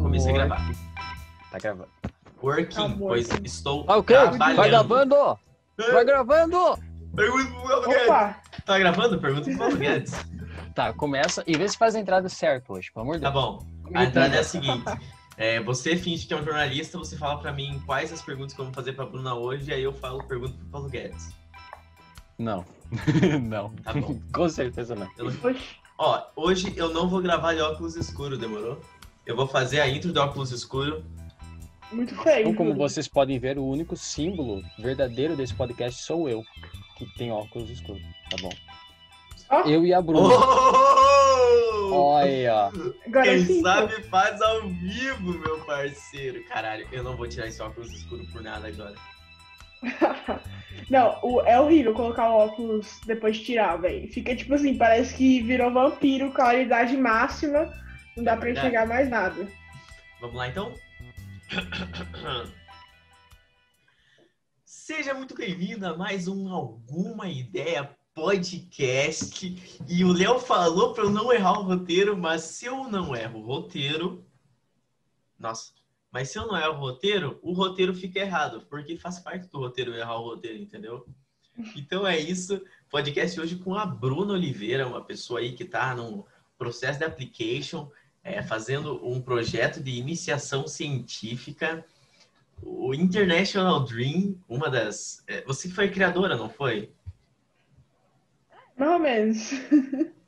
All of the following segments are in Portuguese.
Comecei a gravar. Tá gravando. Working, Amor. pois estou Ah, o quê? trabalhando. Vai gravando! Vai gravando! Pergunta pro Paulo Guedes. Tá gravando? Pergunta pro Paulo Guedes. Tá, começa e vê se faz a entrada certa hoje, pelo amor de Tá Deus. bom. A entrada é a seguinte. É, você finge que é um jornalista, você fala pra mim quais as perguntas que eu vou fazer pra Bruna hoje, e aí eu falo pergunta pro Paulo Guedes. Não. não. Tá bom. Com certeza não. Eu não-. Ó, hoje eu não vou gravar de óculos escuro, demorou? Eu vou fazer a intro de óculos escuro. Muito feio. Então, como vocês podem ver, o único símbolo verdadeiro desse podcast sou eu, que tem óculos escuros, tá bom? Ó, Eu e a Bruna. Oh! Olha, Quem sim. sabe faz ao vivo, meu parceiro. Caralho, eu não vou tirar esse óculos escuro por nada agora. Não, o- é horrível colocar o óculos depois de tirar, velho. Fica tipo assim, parece que virou vampiro, claridade máxima. Não dá pra Verdade. enxergar mais nada. Vamos lá então? Seja muito bem-vindo a mais um Alguma Ideia Podcast. E o Léo falou para eu não errar o roteiro, mas se eu não erro o roteiro. Nossa, mas se eu não erro o roteiro, o roteiro fica errado, porque faz parte do roteiro errar o roteiro, entendeu? Então é isso. Podcast hoje com a Bruna Oliveira, uma pessoa aí que está no processo de application é, fazendo um projeto de iniciação científica, o International Dream, uma das. é, você que foi criadora, não foi? Mais ou menos.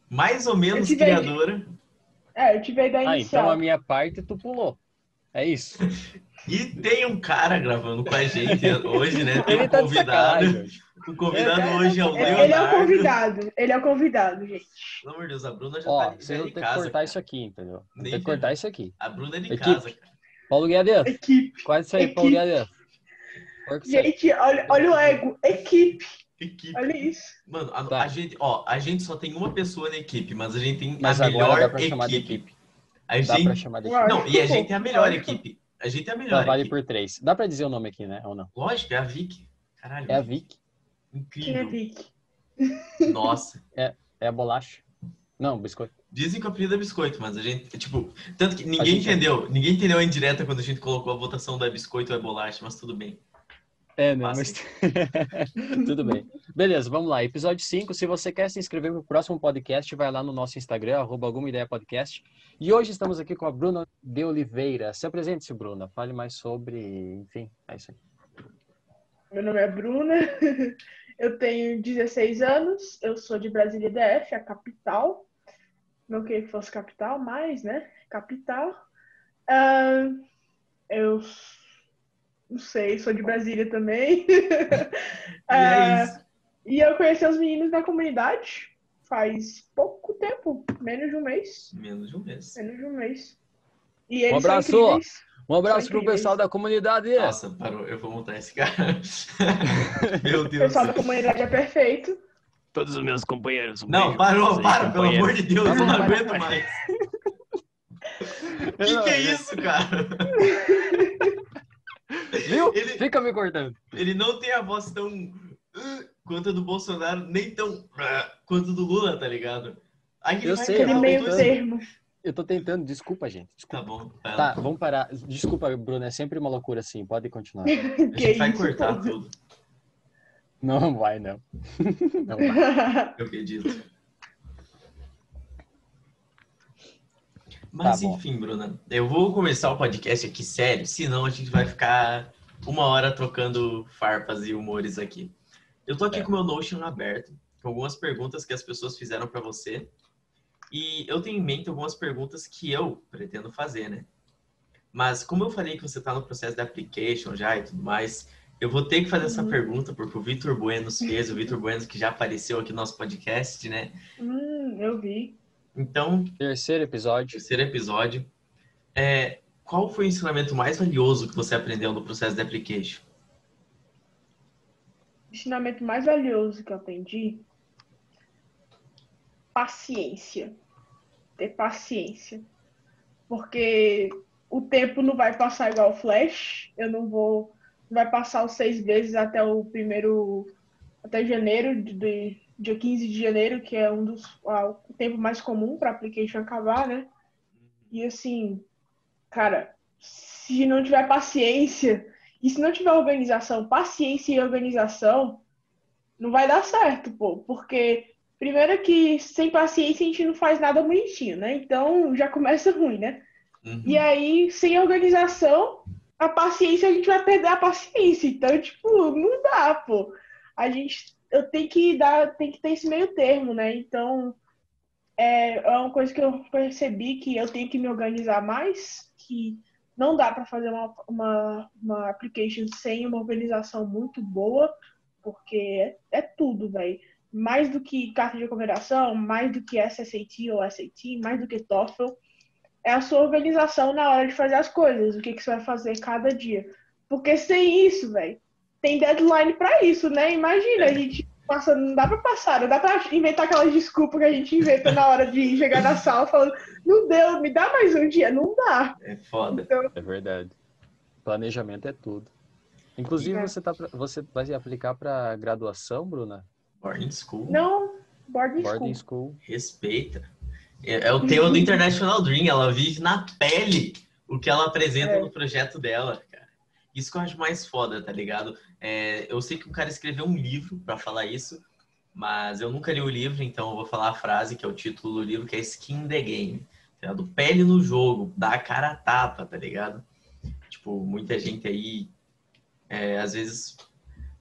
Mais ou menos tive a- criadora. É, eu tive a ideia ah, inicial. então a minha parte tu pulou. É isso. E tem um cara gravando com a gente hoje, né? Tem Ele um tá de convidado. O convidado É, hoje é o Ele, Leonardo. ele é o convidado. Ele é o convidado, gente. Pelo amor de Deus, a Bruna já Ó, tá vocês já é vão ter que cortar cara. isso aqui, entendeu? Ter que cortar isso aqui. A Bruna é de Equipe. casa, cara. Paulo Guedes, Equipe. quase isso aí, Paulo Equipe. Guedes. Isso aí. Gente, olha, olha o ego. Equipe. Equipe. Olha isso. Mano, a, Tá. a gente, ó, a gente só tem uma pessoa na equipe, mas a gente tem Mas a agora melhor dá pra chamar de equipe. equipe. A Dá gente pra chamar de equipe. Não, e a gente é a melhor Lógico. equipe. A gente é a melhor vale equipe. por três. Dá pra dizer o nome aqui, né? Ou não? Lógico, é a Vic. Caralho, É a Vic, é incrível. Nossa. é a bolacha. Não, biscoito. Dizem que o apelido é biscoito, mas a gente, tipo, tanto que ninguém gente é. entendeu. Ninguém entendeu a indireta quando a gente colocou a votação do é biscoito ou é bolacha, mas tudo bem. É, não, Passa mas... Tudo bem. Beleza, vamos lá. Episódio 5. Se você quer se inscrever pro próximo podcast, vai lá no nosso Instagram, arroba alguma ideia podcast. E hoje estamos aqui com a Bruna de Oliveira. Se apresente-se, Bruna. Fale mais sobre... Enfim, é isso aí. Meu nome é Bruna. Eu tenho 16 anos. Eu sou de Brasília DF, a capital. Não queria que fosse capital, mas, né? Capital. Ah, eu não sei, sou de Brasília também. E é Ah, isso. E eu conheci os meninos da comunidade faz pouco tempo, menos de um mês. Menos de um mês. Menos de um mês. E eles abraço! são incríveis. Um abraço São pro incríveis. pessoal da comunidade. Nossa, parou. Eu vou montar esse cara. Meu O Deus do pessoal da comunidade é perfeito. Todos os meus companheiros. Não, parou, para, pelo amor de Deus, eu não Para, aguento para. mais. O que, que é isso, cara? Viu? Ele, Fica me cortando. ele não tem a voz tão uh, quanto a do Bolsonaro, nem tão uh, quanto a do Lula, tá ligado? Aí ele Eu vai sei, Aquele o meio termo. Eu tô tentando, desculpa, gente. Tá Desculpa. bom, vai Tá, lá. vamos parar. Desculpa, Bruna, é sempre uma loucura assim. Pode continuar. A gente vai cortar tudo, Não vai, não. Não vai. eu acredito. Mas Tá bom. enfim, Bruna, eu vou começar o podcast aqui sério, senão a gente vai ficar uma hora trocando farpas e humores aqui. Eu tô aqui É. com o meu Notion aberto, com algumas perguntas que as pessoas fizeram para você. E eu tenho em mente algumas perguntas que eu pretendo fazer, né? Mas como eu falei que você tá no processo de application já e tudo mais, eu vou ter que fazer essa Uhum. pergunta porque o Vitor Buenos fez, o Vitor Buenos que já apareceu aqui no nosso podcast, né? hum, eu vi. Então, Terceiro episódio. terceiro episódio. É, qual foi o ensinamento mais valioso que você aprendeu no processo de application? O ensinamento mais valioso que eu aprendi. Paciência. Ter paciência. Porque o tempo não vai passar igual o Flash. Eu não vou. Vai passar os seis meses até o primeiro. Até janeiro, de, dia 15 de janeiro, que é um dos. o tempo mais comum para application acabar, né? E assim. Cara, se não tiver paciência e se não tiver organização, paciência e organização, não vai dar certo, pô. Porque, primeiro que sem paciência a gente não faz nada bonitinho, né? Então já começa ruim, né? Uhum. E aí, sem organização, a paciência, a gente vai perder a paciência. Então, tipo, não dá, pô. A gente eu tenho que dar, tem que ter esse meio termo, né? Então, é, é uma coisa que eu percebi que eu tenho que me organizar mais, que não dá para fazer uma, uma, uma application sem uma organização muito boa, porque é, é tudo, velho. Mais do que carta de recomendação, mais do que SSAT ou SAT, mais do que TOEFL, é a sua organização na hora de fazer as coisas, o que, que você vai fazer cada dia. Porque sem isso, velho, tem deadline para isso, né? Imagina, a gente passa, não dá para passar, não dá para inventar aquelas desculpas que a gente inventa na hora de chegar na sala falando, não deu, me dá mais um dia, não dá. É foda. Então, É verdade. Planejamento é tudo. Inclusive, É. você, tá, pra- você vai aplicar para graduação, Bruna? Boarding school. não, boarding, Boarding school. school. Respeita. É, é o tema do International Dream. Ela vive na pele o que ela apresenta É. no projeto dela, cara. Isso que eu acho mais foda, tá ligado? É, eu sei que o cara escreveu um livro pra falar isso, mas eu nunca li o livro, então eu vou falar a frase que é o título do livro, que é Skin in the Game. Tá ligado? Pele no jogo, dá a cara a tapa, tá ligado? Tipo, muita gente aí, é, às vezes,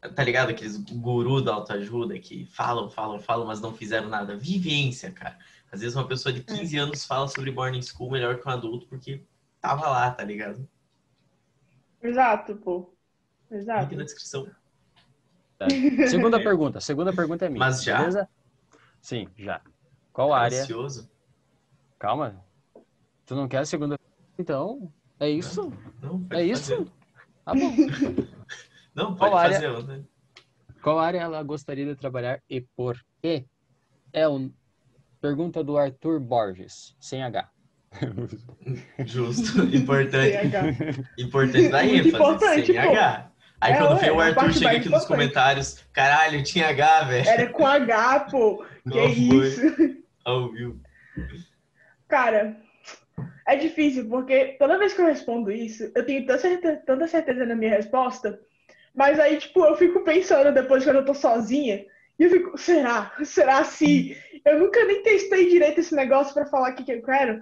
tá ligado? Aqueles guru da autoajuda que falam, falam, falam, mas não fizeram nada. Vivência, cara. Às vezes uma pessoa de 15 anos fala sobre boarding school melhor que um adulto porque tava lá, tá ligado? Exato, pô. Link Exato. na descrição. Tá. Segunda pergunta. Segunda pergunta é minha. Mas já? Beleza? Sim, já. Qual área? Ansioso? Calma. Tu não quer a segunda? Então, é isso? Não, pode É isso? fazer. Tá bom. Não, Qual pode área? fazer. outra. Qual área ela gostaria de trabalhar e por quê? É um... Pergunta do Arthur Borges, sem H. Justo. Importante. Importante dar Muito ênvase. importante, sem pô. H. Aí É, quando o é Arthur chega aqui nos importante. comentários, caralho, tinha H, velho. Era com H, pô. Que Não foi. isso? Ao vivo. Cara, é difícil, porque toda vez que eu respondo isso, eu tenho tanta certeza, tanta certeza na minha resposta, mas aí, tipo, eu fico pensando depois quando eu tô sozinha, e eu fico, será? Será se? Eu nunca nem testei direito esse negócio pra falar o que, que eu quero,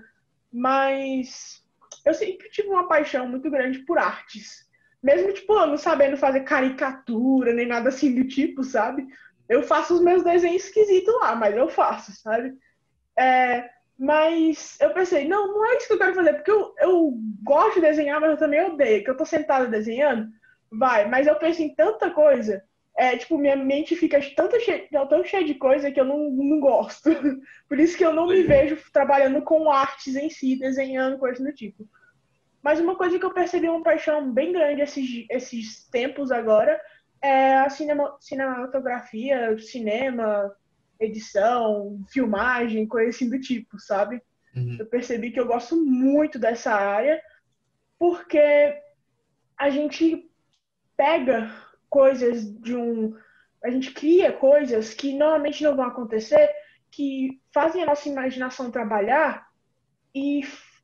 mas eu sempre tive uma paixão muito grande por artes. Mesmo, tipo, eu não sabendo fazer caricatura, nem nada assim do tipo, sabe? Eu faço os meus desenhos esquisitos lá, mas eu faço, sabe? É, mas eu pensei, não, não é isso que eu quero fazer, porque eu, eu gosto de desenhar, mas eu também odeio, que eu tô sentada desenhando, vai, mas eu penso em tanta coisa, é, tipo, minha mente fica tão cheia, tão cheia de coisa que eu não, não gosto. Por isso que eu não me vejo trabalhando com artes em si, desenhando, coisas do tipo. Mas uma coisa que eu percebi uma paixão bem grande esses, esses tempos agora é a cinema, cinematografia, cinema, edição, filmagem, coisa assim do tipo, sabe? Uhum. Eu percebi que eu gosto muito dessa área porque a gente pega coisas de um. A gente cria coisas que normalmente não vão acontecer, que fazem a nossa imaginação trabalhar e,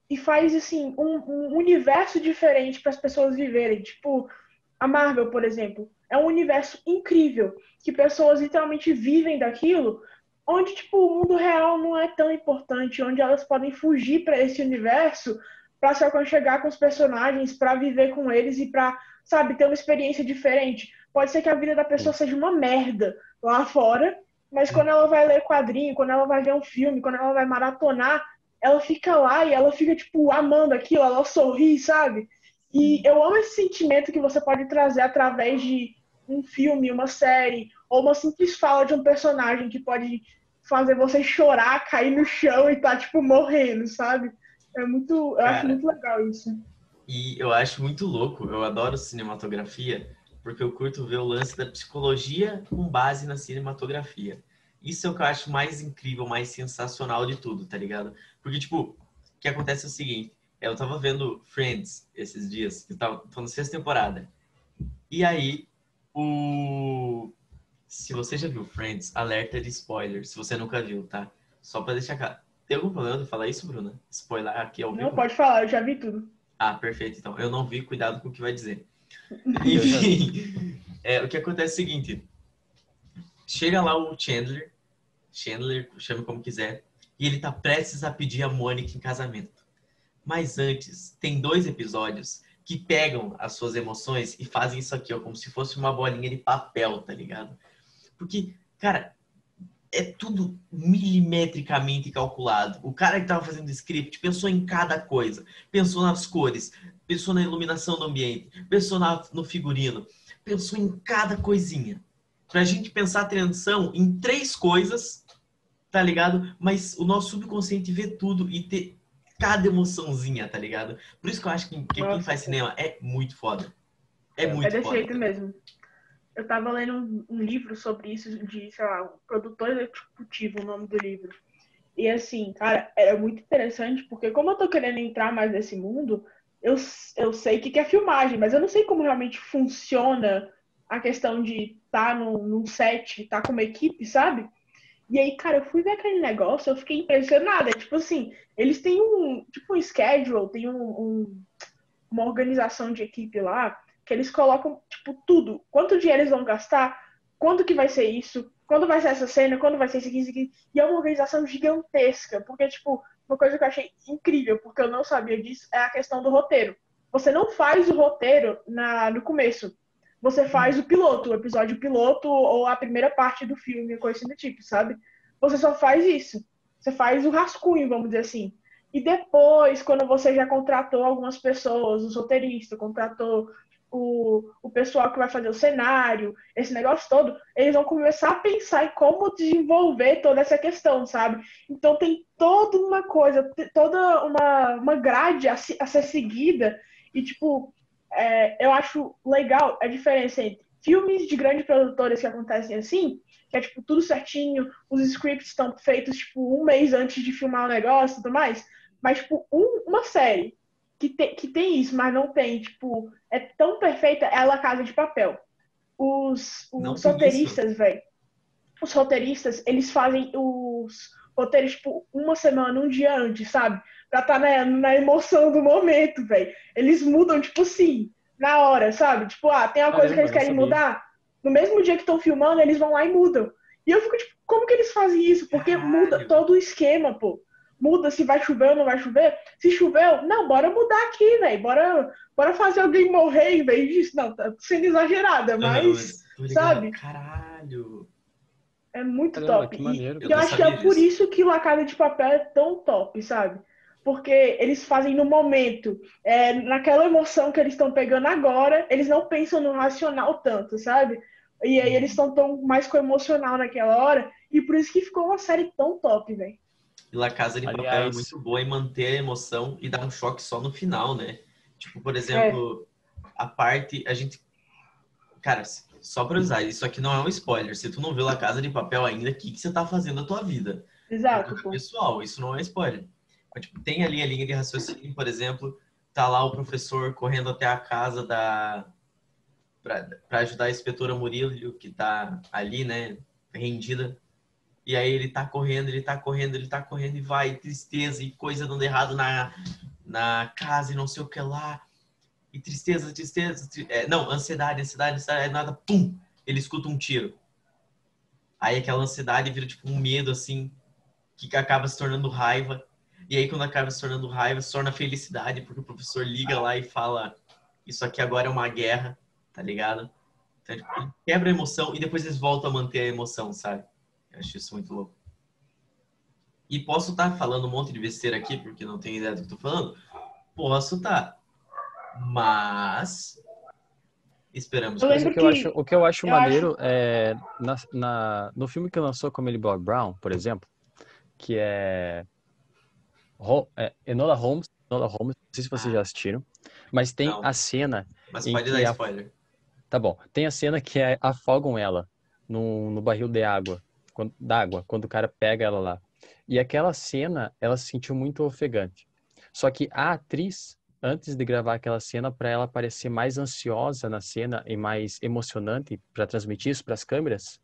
e faz assim um, um universo diferente para as pessoas viverem. Tipo, a Marvel, por exemplo, é um universo incrível que pessoas literalmente vivem daquilo, onde tipo o mundo real não é tão importante, onde elas podem fugir para esse universo para se aconchegar com os personagens, para viver com eles e para, sabe, ter uma experiência diferente. Pode ser que a vida da pessoa seja uma merda lá fora, mas quando ela vai ler quadrinho, quando ela vai ver um filme, quando ela vai maratonar, ela fica lá e ela fica, tipo, amando aquilo, ela sorri, sabe? E eu amo esse sentimento que você pode trazer através de um filme, uma série, ou uma simples fala de um personagem que pode fazer você chorar, cair no chão e tá, tipo, morrendo, sabe? É muito. Eu acho Cara. muito legal isso. E eu acho muito louco, eu adoro cinematografia, porque eu curto ver o lance da psicologia com base na cinematografia. Isso é o que eu acho mais incrível, mais sensacional de tudo, tá ligado? Porque, tipo, o que acontece é o seguinte, eu tava vendo Friends esses dias, eu tava, tô na sexta temporada. E aí, o... Se você já viu Friends, alerta de spoiler, se você nunca viu, tá? Só pra deixar claro. Tem algum problema de falar isso, Bruna? Spoiler aqui ao vivo? Não pode falar, eu já vi tudo. Ah, perfeito. Então, eu não vi, cuidado com o que vai dizer. Enfim, é, o que acontece é o seguinte: chega lá o Chandler, Chandler, chame como quiser, e ele tá prestes a pedir a Mônica em casamento. Mas antes, tem dois episódios que pegam as suas emoções e fazem isso aqui, ó, como se fosse uma bolinha de papel, tá ligado? Porque, cara, é tudo milimetricamente calculado. O cara que estava fazendo o script pensou em cada coisa, pensou nas cores, pensou na iluminação do ambiente, pensou na, no figurino, pensou em cada coisinha. Pra gente pensar atenção em três coisas, tá ligado? Mas o nosso subconsciente vê tudo e ter cada emoçãozinha, tá ligado? Por isso que eu acho que, que quem faz cinema é muito foda. É muito é desse foda. jeito mesmo. Eu tava lendo um, um, livro sobre isso, de, sei lá, um produtor executivo, o nome do livro. E assim, cara, era muito interessante, porque como eu tô querendo entrar mais nesse mundo, eu, eu sei que, que é filmagem, mas eu não sei como realmente funciona a questão de estar tá num, num set, estar tá com uma equipe, sabe? E aí, cara, eu fui ver aquele negócio, eu fiquei impressionada. Tipo assim, eles têm um, tipo um schedule, tem um, um, uma organização de equipe lá, que eles colocam, tipo, tudo. Quanto dinheiro eles vão gastar, quando que vai ser isso, quando vai ser essa cena, quando vai ser isso isso. E é uma organização gigantesca, porque, tipo, uma coisa que eu achei incrível, porque eu não sabia disso, é a questão do roteiro. Você não faz o roteiro na, no começo você faz o piloto, o episódio piloto ou a primeira parte do filme, coisa assim do tipo, sabe? Você só faz isso. Você faz o rascunho, vamos dizer assim. E depois, quando você já contratou algumas pessoas, o roteirista, contratou o, o pessoal que vai fazer o cenário, esse negócio todo, eles vão começar a pensar em como desenvolver toda essa questão, sabe? Então tem toda uma coisa, toda uma, uma grade a, a ser seguida e, tipo, é, eu acho legal a diferença entre filmes de grandes produtores que acontecem assim, que é tipo tudo certinho, os scripts estão feitos tipo um mês antes de filmar o negócio e tudo mais, mas tipo um, uma série que, te, que tem isso, mas não tem, tipo, é tão perfeita, é a Casa de Papel. Os, os roteiristas, velho, os roteiristas, eles fazem os roteiros, tipo, uma semana, um dia antes, sabe? pra estar tá na, na emoção do momento, velho. Eles mudam, tipo assim, na hora, sabe? Tipo, ah, tem uma coisa que eles querem mudar. No mesmo dia que estão filmando, eles vão lá e mudam. E eu fico, tipo, como que eles fazem isso? Porque Caralho. muda todo o esquema, pô. Muda se vai chover ou não vai chover. Se choveu, não, bora mudar aqui, velho. Bora, bora fazer alguém morrer em vez disso. Não, tá sendo exagerada, mas, não, sabe? Caralho. É muito Caramba, top. E eu, eu acho que é por isso que o Casa de Papel é tão top, sabe? porque eles fazem no momento, é, naquela emoção que eles estão pegando agora, eles não pensam no racional tanto, sabe? E aí eles estão tão mais com o emocional naquela hora, e por isso que ficou uma série tão top, velho. E La Casa de Aliás... Papel é muito boa em manter a emoção e dar um choque só no final, né? Tipo, por exemplo, é. a parte, a gente... Cara, só pra usar, isso aqui não é um spoiler. Se tu não viu La Casa de Papel ainda, o que, que você tá fazendo na tua vida? Exato. Pessoal, isso não é spoiler. Tipo, tem ali a linha de raciocínio, por exemplo, tá lá o professor correndo até a casa da para ajudar a inspetora Murilo, que tá ali, né, rendida. E aí ele tá correndo, ele tá correndo, ele tá correndo e vai, tristeza e coisa dando errado na, na casa e não sei o que lá. E tristeza, tristeza, é, não, ansiedade, ansiedade, ansiedade, nada, pum, ele escuta um tiro. Aí aquela ansiedade vira tipo um medo assim, que acaba se tornando raiva. E aí, quando acaba se tornando raiva, se torna felicidade, porque o professor liga lá e fala: Isso aqui agora é uma guerra, tá ligado? Então, tipo, quebra a emoção e depois eles voltam a manter a emoção, sabe? Eu acho isso muito louco. E posso estar tá falando um monte de besteira aqui, porque não tenho ideia do que estou falando? Posso estar. Tá. Mas. Esperamos. Mas o que eu acho, o que eu acho eu maneiro acho... é. Na, na, no filme que lançou com ele Bob Brown, por exemplo, que é é, Enola Holmes, Enola Holmes, não sei se vocês já assistiram, mas tem não. a cena. Mas pode dar spoiler. Tá bom. Tem a cena que é, afogam ela no, no barril de água, quando, d'água, quando o cara pega ela lá. E aquela cena, ela se sentiu muito ofegante. Só que a atriz, antes de gravar aquela cena, para ela parecer mais ansiosa na cena e mais emocionante para transmitir isso para as câmeras,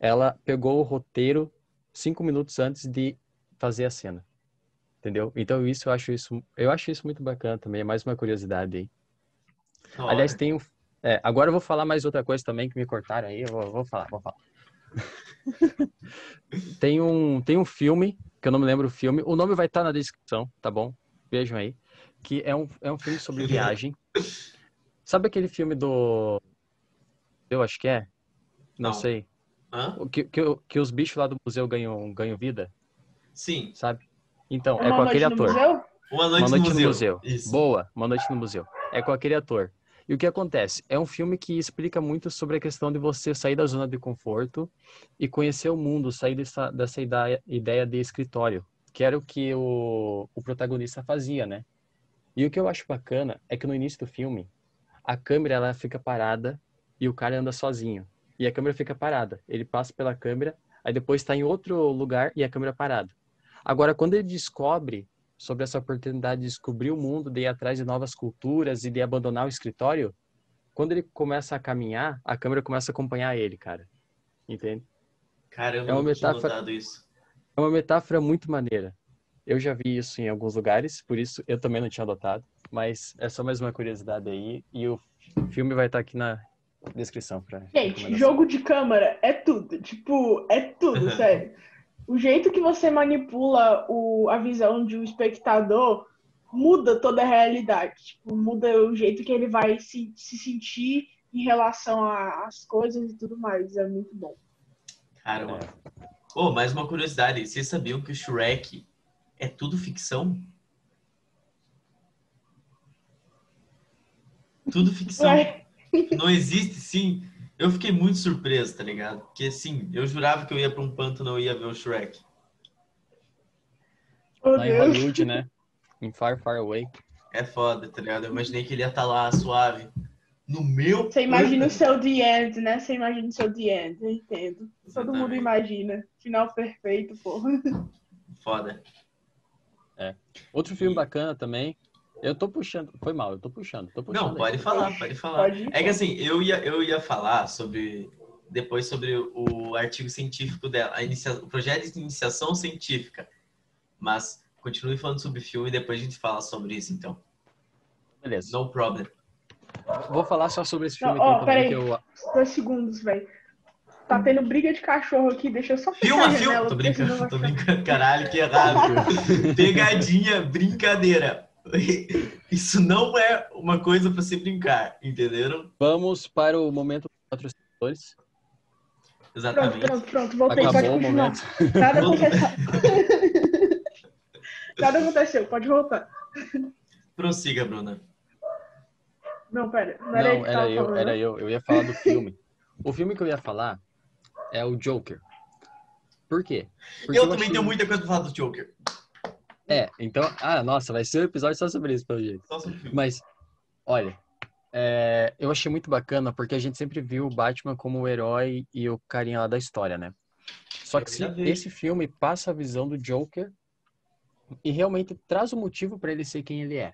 ela pegou o roteiro cinco minutos antes de fazer a cena. Entendeu? Então isso eu acho isso, eu acho isso muito bacana também, é mais uma curiosidade aí. Da Aliás, tem um, é, agora eu vou falar mais outra coisa também que me cortaram aí, eu vou, vou falar, vou falar. tem um, tem um filme, que eu não me lembro o filme, o nome vai estar na descrição, tá bom? Vejam aí, que é um, é um filme sobre viagem. Sabe aquele filme do eu acho que é? Não, Não. sei. Que, que, que os bichos lá do museu ganham, ganham vida, Sim, sabe? Então, é Uma com aquele ator. museu? Uma Noite, Uma Noite no, no museu. Museu. Boa, Uma Noite no Museu. É com aquele ator. E o que acontece? É um filme que explica muito sobre a questão de você sair da zona de conforto e conhecer o mundo, sair dessa, dessa ideia, ideia de escritório, que era o que o, o protagonista fazia, né? E o que eu acho bacana é que no início do filme, a câmera ela fica parada e o cara anda sozinho. E a câmera fica parada. Ele passa pela câmera, aí depois está em outro lugar e a câmera parada. Agora, quando ele descobre sobre essa oportunidade de descobrir o mundo, de ir atrás de novas culturas e de abandonar o escritório, quando ele começa a caminhar, a câmera começa a acompanhar ele, cara. Entende? Caramba, É uma eu não tinha metáfora- notado isso. É uma metáfora muito maneira. Eu já vi isso em alguns lugares, por isso eu também não tinha adotado, mas é só mais uma curiosidade aí e o filme vai estar aqui na descrição para Gente, jogo de câmera é tudo. Tipo, é tudo, sério. O jeito que você manipula o, a visão de um espectador muda toda a realidade. Tipo, muda o jeito que ele vai se, se sentir em relação às coisas e tudo mais. É muito bom. Caramba. Oh, mais uma curiosidade. Vocês sabiam que o Shrek é tudo ficção? Tudo ficção. Ué, Não existe, sim. Eu fiquei muito surpreso, tá ligado? Porque, sim, eu jurava que eu ia pra um pântano e não ia ver o Shrek. Lá em. Hollywood, né? Em Far Far Away. É foda, tá ligado? Eu imaginei que ele ia estar lá suave. No meu. Você imagina o seu The End, né? Você imagina o seu The End, eu entendo. Todo mundo Exatamente. imagina. Final perfeito, pô. Foda. Outro filme bacana também. Eu tô puxando, foi mal, eu tô puxando, tô puxando. Não, aí. pode falar, pode falar. Pode ir, É que assim, eu ia, eu ia falar sobre. Depois sobre o artigo científico dela, a inicia, o projeto de iniciação científica. Mas continue falando sobre filme e depois a gente fala sobre isso, então. Beleza. No problem. Vou falar só sobre esse Não, filme ó, aqui também, peraí. que eu Dois segundos, velho. Tá tendo briga de cachorro aqui, deixa eu só fechar Filma, filma. Tô brincando, tô brincando. Caralho, que errado. Pegadinha, brincadeira. Isso não é uma coisa pra se brincar, entenderam? Vamos para o momento dos patrocinadores. Pronto, Exatamente. pronto, pronto. Voltei, Acabou pode o continuar. momento. Nada aconteceu. Nada aconteceu, pode voltar. Prossiga, Bruna. Não, pera. Não era, Não, que era eu, falando, era né? eu. Eu ia falar do filme. O filme que eu ia falar é o Joker. Por quê? Porque eu eu também achei- tenho muita coisa pra falar do Joker. É, então. Ah, nossa, vai ser um episódio só sobre isso, pelo jeito. Só sobre filme. Mas, olha, é, eu achei muito bacana porque a gente sempre viu o Batman como o herói e o carinha lá da história, né? Só que se esse filme passa a visão do Joker e realmente traz o motivo para ele ser quem ele é.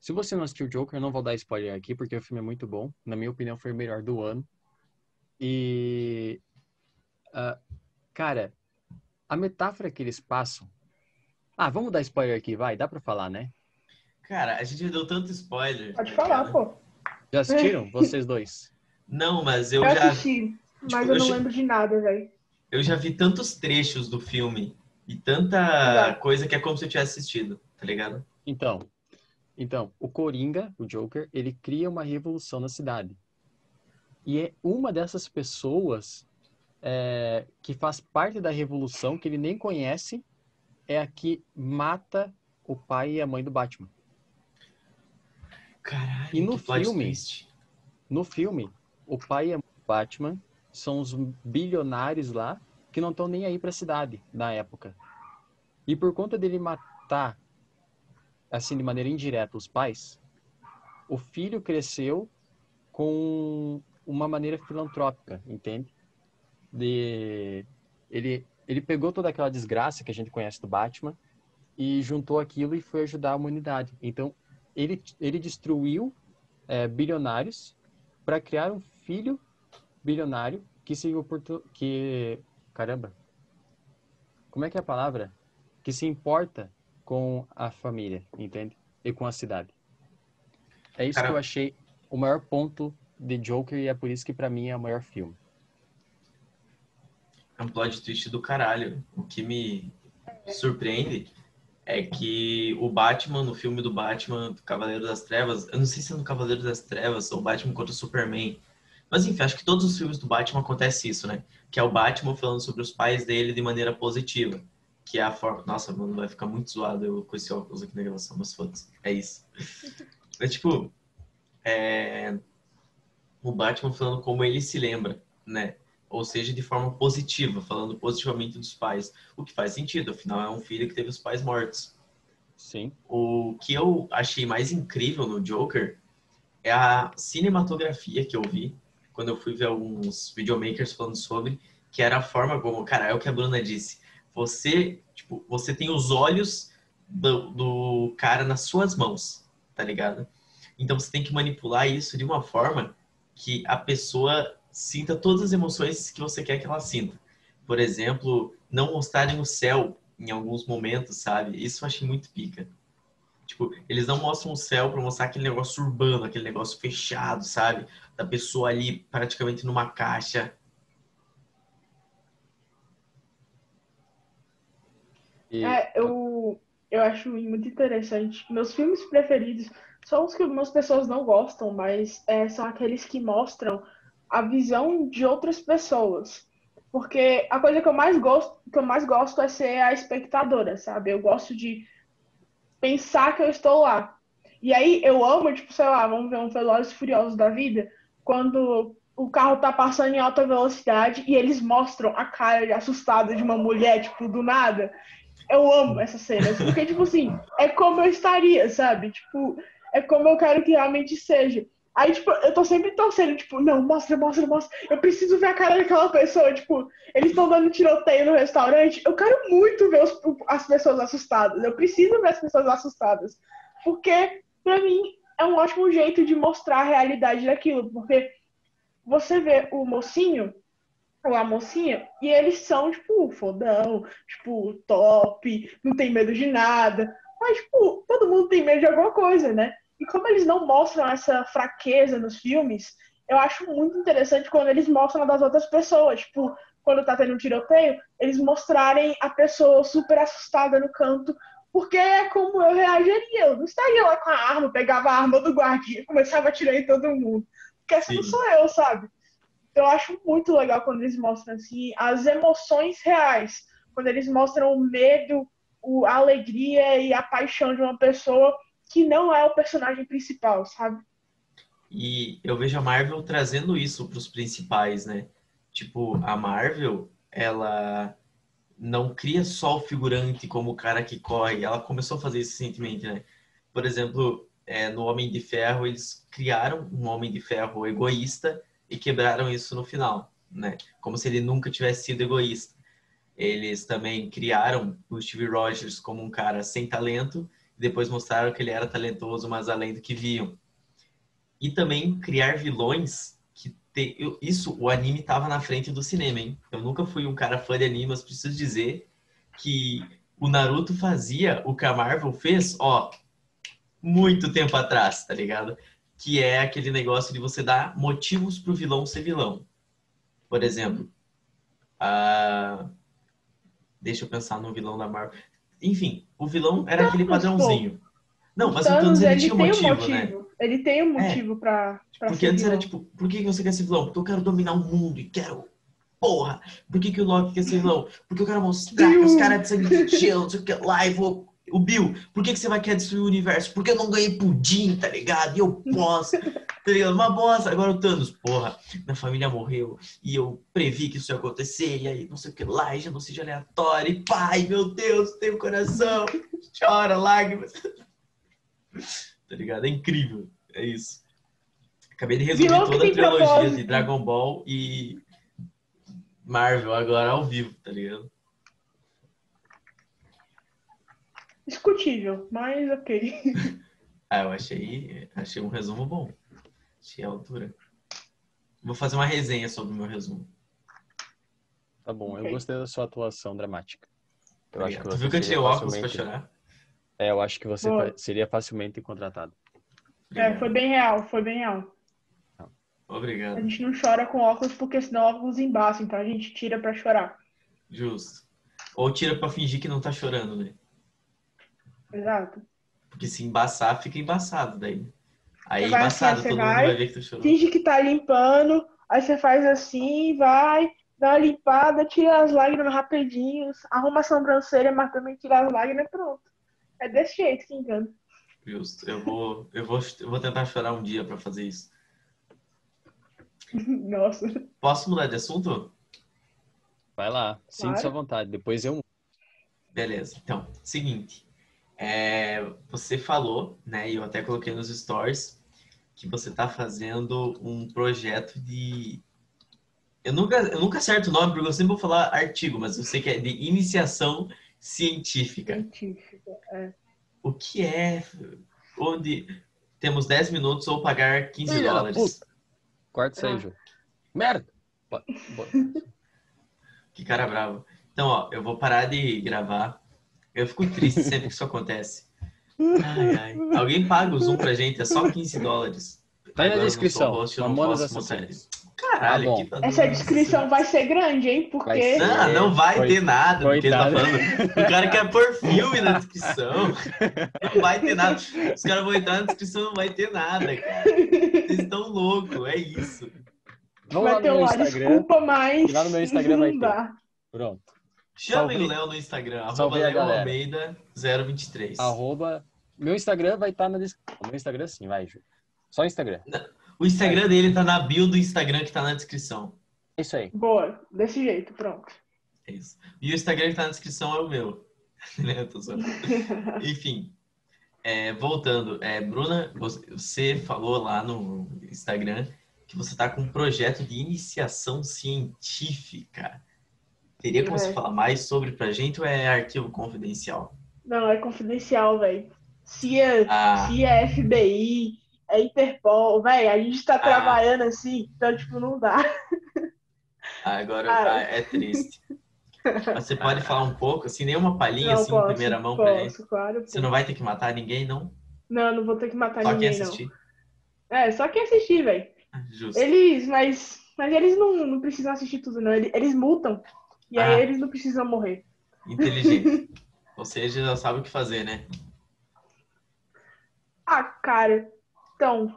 Se você não assistiu o Joker, eu não vou dar spoiler aqui porque o filme é muito bom. Na minha opinião, foi o melhor do ano. E, ah, cara, a metáfora que eles passam. Ah, vamos dar spoiler aqui, vai, dá pra falar, né? Cara, a gente deu tanto spoiler. Pode falar, ligado? pô. Já assistiram? Vocês dois? Não, mas eu Eu já, assisti, mas tipo, eu não eu lembro de nada, velho. eu já vi tantos trechos do filme e tanta Já. coisa que é como se eu tivesse assistido, tá ligado? Então, então, o Coringa, o Joker, ele cria uma revolução na cidade. E é uma dessas pessoas é, que faz parte da revolução que ele nem conhece é a que mata o pai e a mãe do Batman. Caralho, E no filme? No filme, o pai e a mãe do Batman são os bilionários lá que não estão nem aí para a cidade na época. E por conta dele matar, assim, de maneira indireta, os pais, o filho cresceu com uma maneira filantrópica, entende? De ele ele pegou toda aquela desgraça que a gente conhece do Batman e juntou aquilo e foi ajudar a humanidade. Então ele ele destruiu é, bilionários para criar um filho bilionário que se oportu- que caramba como é que é a palavra que se importa com a família, entende? E com a cidade. É isso Cara- que eu achei o maior ponto de Joker e é por isso que pra mim é o maior filme. É um plot twist do caralho. O que me surpreende é que o Batman, no filme do Batman, do Cavaleiro das Trevas, eu não sei se é no Cavaleiro das Trevas ou Batman contra o Superman. Mas enfim, acho que todos os filmes do Batman acontece isso, né? Que é o Batman falando sobre os pais dele de maneira positiva. Que é a forma. Nossa, mano, vai ficar muito zoado eu com esse óculos aqui na gravação, mas foda-se. É isso. É tipo. É... O Batman falando como ele se lembra, né? Ou seja, de forma positiva, falando positivamente dos pais, o que faz sentido, afinal é um filho que teve os pais mortos. Sim. O que eu achei mais incrível no Joker é a cinematografia que eu vi quando eu fui ver alguns videomakers falando sobre, que era a forma como, cara, é o que a Bruna disse. Você, tipo, você tem os olhos do, do cara nas suas mãos, tá ligado? Então você tem que manipular isso de uma forma que a pessoa sinta todas as emoções que você quer que ela sinta. Por exemplo, não mostrarem o céu em alguns momentos, sabe? Isso eu achei muito pica. Tipo, eles não mostram o céu para mostrar aquele negócio urbano, aquele negócio fechado, sabe? Da pessoa ali praticamente numa caixa. É, eu, eu acho muito interessante. Meus filmes preferidos são os que algumas pessoas não gostam, mas é, são aqueles que mostram a visão de outras pessoas. Porque a coisa que eu mais gosto, que eu mais gosto é ser a espectadora, sabe? Eu gosto de pensar que eu estou lá. E aí eu amo, tipo, sei lá, vamos ver um Velozes Furiosos da vida, quando o carro tá passando em alta velocidade e eles mostram a cara assustada de uma mulher, tipo, do nada. Eu amo essas cenas, porque, tipo assim, é como eu estaria, sabe? Tipo, é como eu quero que realmente seja. Aí, tipo, eu tô sempre torcendo, tipo, não, mostra, mostra, mostra. Eu preciso ver a cara daquela pessoa, tipo, eles estão dando tiroteio no restaurante. Eu quero muito ver os- as pessoas assustadas. Eu preciso ver as pessoas assustadas. Porque, pra mim, é um ótimo jeito de mostrar a realidade daquilo. Porque você vê o mocinho ou a mocinha e eles são, tipo, fodão, tipo, top, não tem medo de nada. Mas, tipo, todo mundo tem medo de alguma coisa, né? E como eles não mostram essa fraqueza nos filmes, eu acho muito interessante quando eles mostram a das outras pessoas. Tipo, quando tá tendo um tiroteio, eles mostrarem a pessoa super assustada no canto, porque é como eu reagiria. Eu não estaria lá com a arma, pegava a arma do guardia e começava a atirar em todo mundo. Porque essa não Sim. sou eu, sabe? Então, eu acho muito legal quando eles mostram assim as emoções reais, quando eles mostram o medo, a alegria e a paixão de uma pessoa que não é o personagem principal, sabe? E eu vejo a Marvel trazendo isso para os principais, né? Tipo, a Marvel, ela não cria só o figurante como o cara que corre, ela começou a fazer isso recentemente, né? Por exemplo, é, no Homem de Ferro, eles criaram um Homem de Ferro egoísta e quebraram isso no final, né? Como se ele nunca tivesse sido egoísta. Eles também criaram o Steve Rogers como um cara sem talento depois mostraram que ele era talentoso, mas além do que viam e também criar vilões que te... eu- isso o anime tava na frente do cinema, hein? Eu nunca fui um cara fã de anime, mas preciso dizer que o Naruto fazia o que a Marvel fez, ó, muito tempo atrás, tá ligado? Que é aquele negócio de você dar motivos pro vilão ser vilão. Por exemplo, a... deixa eu pensar no vilão da Marvel. Enfim, o vilão era aquele Thanos, pô. padrãozinho. Não, mas o Thanos, Thanos ele ele tinha um motivo, né? motivo. Ele tem um motivo pra, pra Porque antes era vilão. tipo, por que que você quer ser vilão? Porque eu quero dominar o mundo e quero. Porra! Por que, que o Loki quer ser vilão? Porque eu quero mostrar que os caras de sangue de gelo, não sei o que lá, e vou. O Bill, por que, que você vai querer destruir o universo? Porque eu não ganhei pudim, tá ligado? E eu posso. Tá ligado? Uma bosta. Agora o Thanos, porra, minha família morreu e eu previ que isso ia acontecer, e aí não sei o que lá, e genocídio aleatório, e pai, meu Deus, tem o coração, chora, lágrimas. Tá ligado? É incrível. É isso. Acabei de resumir Vilão toda a trilogia propósito. de Dragon Ball e Marvel agora ao vivo, tá ligado? Discutível, mas ok. Ah, eu achei, achei um resumo bom. Achei a altura. Vou fazer uma resenha sobre o meu resumo. Tá bom, eu Ok. gostei da sua atuação dramática. Eu acho que tu você viu que eu tirei o óculos pra chorar? É, eu acho que você Boa. seria facilmente contratado. É, foi bem real, foi bem real. A Obrigado. gente não chora com óculos porque senão óculos embaça, então a gente tira pra chorar. Justo. Ou tira pra fingir que não tá chorando, né? Exato. Porque se embaçar, fica embaçado daí. Aí Você vai embaçado, assim, todo mundo vai, vai ver que tu chorou. Finge que tá limpando, aí você faz assim, vai, dá uma limpada, tira as lágrimas rapidinho, arruma a sobrancelha, mas também tira as lágrimas e pronto. É desse jeito que engana. Justo. Eu vou, eu vou, eu vou tentar chorar um dia pra fazer isso. Nossa. Posso mudar de assunto? Vai lá, sinta-se à Claro. vontade. Depois eu. Beleza. Então, seguinte. É, você falou, né? E eu até coloquei nos stories que você tá fazendo um projeto de. Eu nunca, eu nunca acerto o nome, porque eu sempre vou falar artigo, mas eu sei que é de iniciação científica. Científica. É. O que é? Onde temos 10 minutos ou pagar 15 Filha dólares? Aí, Ah. Ju. Merda! Que cara bravo. Então, ó, eu vou parar de gravar. Eu fico triste sempre que isso acontece. Ai, ai. Alguém paga o Zoom pra gente, é só 15 dólares. Tá aí na não descrição. host, eu não Mamonas posso Assassinas. Caralho, Tá tá Essa dando- descrição vai ser grande, hein? Porque. Vai ser. Não, não vai Coi- ter nada do que ele tá coitado. falando. O cara quer pôr filme na descrição. Não vai ter nada. Os caras vão entrar na descrição não vai ter nada, cara. Vocês estão loucos, é isso. Vamos lá vai no ter meu lá, Instagram. desculpa, mas. Lá no meu Instagram vai não ter. Pronto. Chamem o Léo no Instagram, arroba Léo. Almeida 023. Arroba. Meu Instagram vai estar na descrição. Meu Instagram sim, vai, Ju. Só Instagram. O Instagram dele tá na bio do Instagram que tá na descrição. É isso aí. Boa, desse jeito, pronto. É isso. E o Instagram que tá na descrição é o meu. Né. Enfim, é, voltando. É, Bruna, você- você falou lá no Instagram que você tá com um projeto de iniciação científica. Teria como É. você falar mais sobre pra gente ou é arquivo confidencial? Não, é confidencial, velho. Se é, Ah, se é FBI, é Interpol, velho, a gente tá Ah. trabalhando assim, então, tipo, não dá. agora Ah. ah, é triste. Mas você pode falar um pouco, assim, nenhuma palhinha, não assim, posso, em primeira mão pra gente? posso, claro. Você não vai ter que matar ninguém, não? Não, não vou ter que matar Só quem ninguém, não. assistir? É, só quem assistir, velho. Justo. Eles, mas, mas eles não, não precisam assistir tudo, não. Eles, eles multam. E aí Ah. eles não precisam morrer. Inteligente. Ou seja, já sabe o que fazer, né? Ah, cara, então.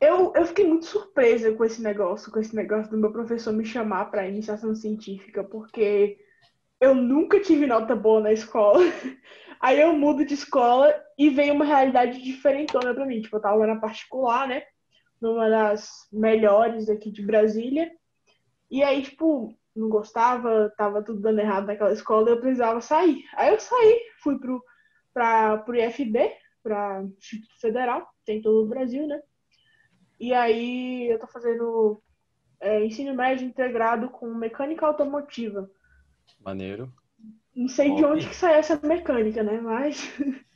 Eu, eu fiquei muito surpresa com esse negócio, com esse negócio do meu professor me chamar para iniciação científica, porque eu nunca tive nota boa na escola. Aí eu mudo de escola e veio uma realidade diferentona pra mim. Tipo, eu tava na particular, né? Numa das melhores aqui de Brasília. E aí, tipo, não gostava, tava tudo dando errado naquela escola, eu precisava sair. Aí eu saí, fui pro, pra, pro IFB, para Instituto Federal, tem todo o Brasil, né? E aí eu tô fazendo é, ensino médio integrado com mecânica automotiva. Maneiro. Não sei de onde que sai essa mecânica, né? Mas.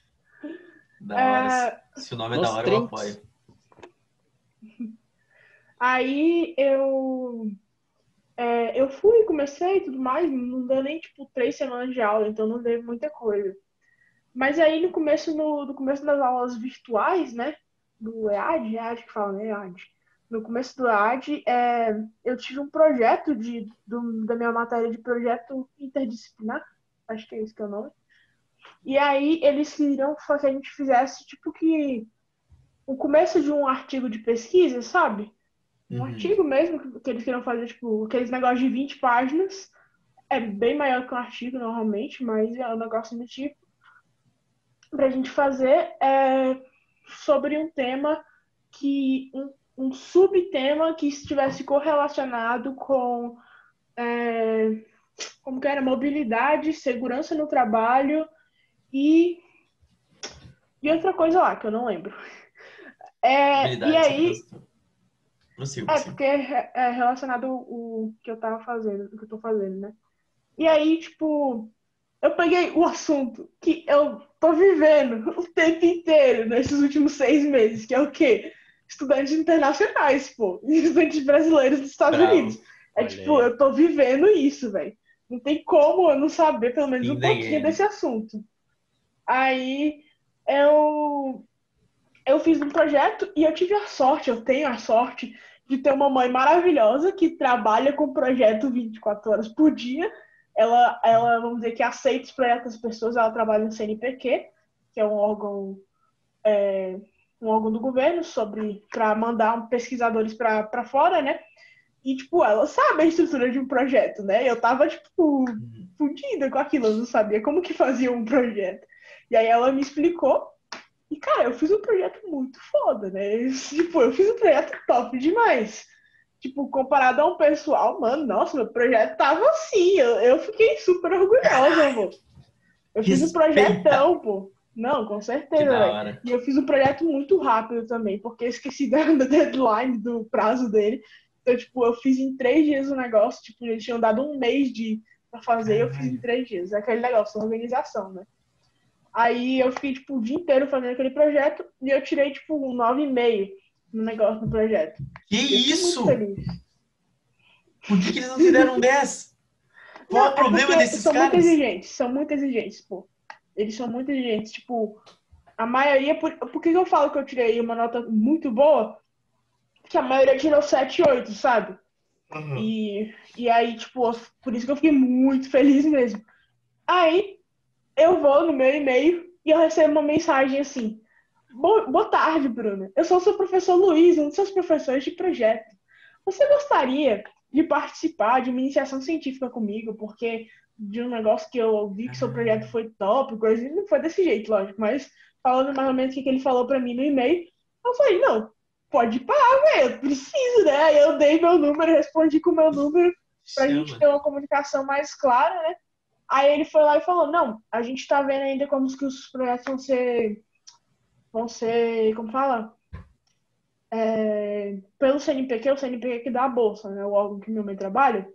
Da hora. É, Se o nome é nos da hora, eu trinks. apoio. Aí eu. É, eu fui, comecei e tudo mais, não deu nem tipo três semanas de aula, então não deu muita coisa. Mas aí no começo, no, no começo das aulas virtuais, né? Do EAD, EAD que fala, né? EAD. No começo do EAD, é, eu tive um projeto de, do- da minha matéria de projeto interdisciplinar, acho que é esse que é o nome. E aí eles queriam que a gente fizesse tipo que o começo de um artigo de pesquisa, sabe? Um Uhum. artigo mesmo que, eles queriam fazer, tipo, aqueles negócios de 20 páginas. É bem maior que um artigo normalmente, mas é um negócio do tipo. Pra gente fazer é, sobre um tema que. Um, um subtema que estivesse correlacionado com. é, como que era? Mobilidade, segurança no trabalho e. E outra coisa lá, que eu não lembro. É, e aí. segurança. Prossiga, É, porque é é relacionado o que eu tava fazendo, o que eu tô fazendo, né? E aí, tipo, eu peguei o assunto que eu tô vivendo o tempo inteiro nesses últimos seis meses, que é o quê? Estudantes internacionais, pô. Estudantes brasileiros dos Estados. Unidos. É tipo, eu tô vivendo isso, velho. Não tem como eu não saber pelo menos um pouquinho desse assunto. Aí eu, eu fiz um projeto e eu tive a sorte, eu tenho a sorte de ter uma mãe maravilhosa que trabalha com o projeto 24 horas por dia. Ela, ela vamos dizer que aceita os projetos das pessoas, ela trabalha no CNPq, que é um órgão, é, um órgão do governo sobre para mandar pesquisadores para fora, né? E, tipo, ela sabe a estrutura de um projeto, né? Eu tava, tipo, fudida com aquilo, eu não sabia como que fazia um projeto. E aí ela me explicou. E, cara, eu fiz um projeto muito foda, né? Tipo, eu fiz um projeto top demais. Tipo, comparado a um pessoal, mano, nossa, meu projeto tava assim. Eu, eu fiquei super orgulhosa, amor. Eu fiz um projetão, pô. Não, com certeza. E eu fiz um projeto muito rápido também, porque eu esqueci da deadline, do prazo dele. Então, tipo, eu fiz em três dias o negócio. Tipo, eles tinham dado um mês de pra fazer, eu fiz em três dias. É aquele negócio, organização, né? Aí eu fiquei, tipo, o dia inteiro fazendo aquele projeto e eu tirei, tipo, um nove e meio no negócio do projeto. Que isso? Por que, que, eles não fizeram um 10? Qual não, é o problema é desses são caras? São muito exigentes, são muito exigentes, pô. Eles são muito exigentes. Tipo, a maioria. Por, por que eu falo que eu tirei uma nota muito boa? que a maioria tirou 7 e 8, sabe? Uhum. E, e aí, tipo, por isso que eu fiquei muito feliz mesmo. Aí, eu vou no meu e-mail e eu recebo uma mensagem assim: Boa tarde, Bruna. Eu sou o seu professor Luiz, um dos seus professores de projeto. Você gostaria de participar de uma iniciação científica comigo? Porque de um negócio que eu vi que seu ah. projeto foi top, coisa, não foi desse jeito, lógico, mas falando mais ou menos o que ele falou para mim no e-mail, eu falei: Não, pode parar, velho, eu preciso, né? Aí eu dei meu número, respondi com o meu número pra Chama. gente ter uma comunicação mais clara, né? Aí ele foi lá e falou, não, a gente tá vendo ainda como que os projetos vão ser, vão ser, como fala? É, pelo CNPq, o CNPq que dá a bolsa, né? O órgão que meu mãe trabalha.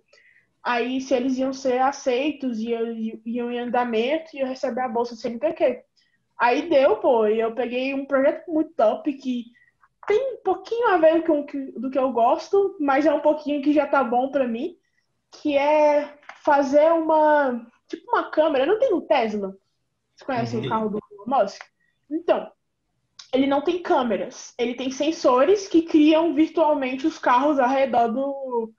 Aí, se eles iam ser aceitos, iam, iam em andamento e receber a bolsa do CNPq. Aí deu, pô, e eu peguei um projeto muito top que tem um pouquinho a ver com do que eu gosto, mas é um pouquinho que já tá bom para mim, que é fazer uma tipo uma câmera. Não tem no Tesla? Você conhece uhum. o carro do Musk? Então, ele não tem câmeras, ele tem sensores que criam virtualmente os carros ao redor do,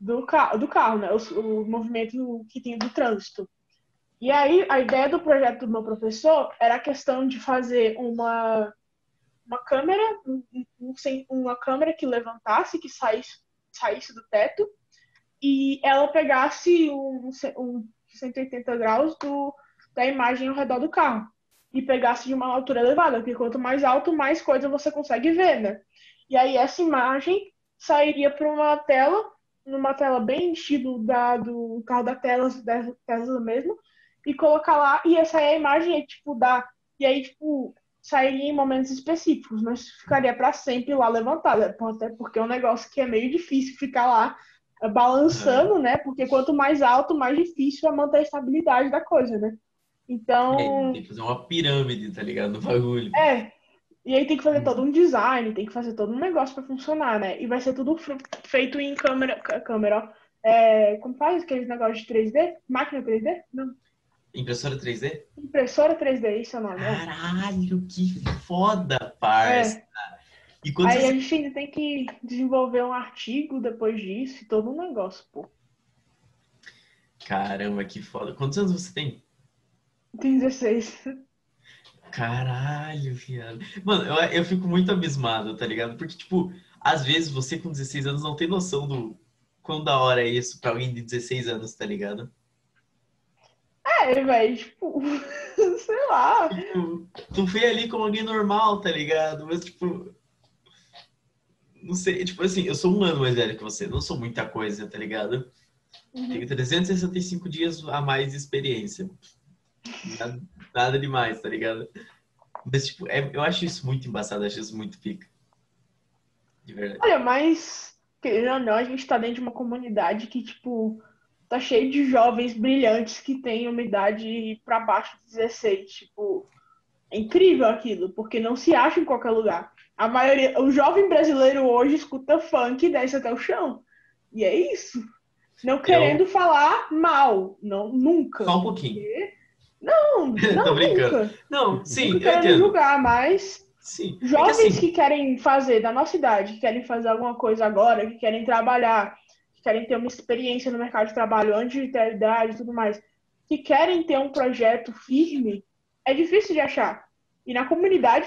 do, do carro, né? O, o movimento que tem do trânsito. E aí, a ideia do projeto do meu professor era a questão de fazer uma uma câmera, um, um, uma câmera que levantasse, que saísse, saísse do teto, e ela pegasse um, um 180 graus do, da imagem ao redor do carro. E pegasse de uma altura elevada, porque quanto mais alto, mais coisa você consegue ver, né? E aí essa imagem sairia para uma tela, numa tela bem estilo da, do carro da Tesla, da Tesla mesmo, e colocar lá, e essa é a imagem, tipo, da. E aí, tipo, sairia em momentos específicos, mas ficaria para sempre lá levantada, até porque é um negócio que é meio difícil ficar lá balançando, né? Porque quanto mais alto, mais difícil é manter a estabilidade da coisa, né? Então. É, tem que fazer uma pirâmide, tá ligado? No bagulho. É. E aí tem que fazer todo um design, tem que fazer todo um negócio para funcionar, né? E vai ser tudo feito em câmera. câmera é, como faz aqueles negócios de 3D? Máquina 3D? Não. Impressora 3D? Impressora 3D, isso é o nome. Né? Caralho, que foda, parça. É. E Aí você... a gente ainda tem que desenvolver um artigo depois disso e todo um negócio, pô. Caramba, que foda. Quantos anos você tem? Tem 16. Caralho, viado. Mano, eu, eu fico muito abismado, tá ligado? Porque, tipo, às vezes você com 16 anos não tem noção do quão da hora é isso pra alguém de 16 anos, tá ligado? É, velho, tipo, sei lá. Tipo, tu vê ali como alguém normal, tá ligado? Mas, tipo. Não sei, tipo assim, eu sou um ano mais velho que você, não sou muita coisa, tá ligado? Uhum. Tenho 365 dias a mais de experiência. Nada, nada demais, tá ligado? Mas, tipo, é, eu acho isso muito embaçado, acho isso muito pica. De verdade. Olha, mas, querendo ou não, a gente tá dentro de uma comunidade que, tipo, tá cheio de jovens brilhantes que têm uma idade para baixo de 16. Tipo, é incrível aquilo, porque não se acha em qualquer lugar. A maioria, o jovem brasileiro hoje escuta funk e desce até o chão. E é isso. Não querendo Eu... falar mal, não nunca. Só um pouquinho. Porque... Não, Não, Tô brincando. nunca. Não, sim, Não eu entendo. julgar, mas Sim. É que jovens assim, que querem fazer da nossa idade, que querem fazer alguma coisa agora, que querem trabalhar, que querem ter uma experiência no mercado de trabalho antes de ter a idade e tudo mais, que querem ter um projeto firme, é difícil de achar. E na comunidade,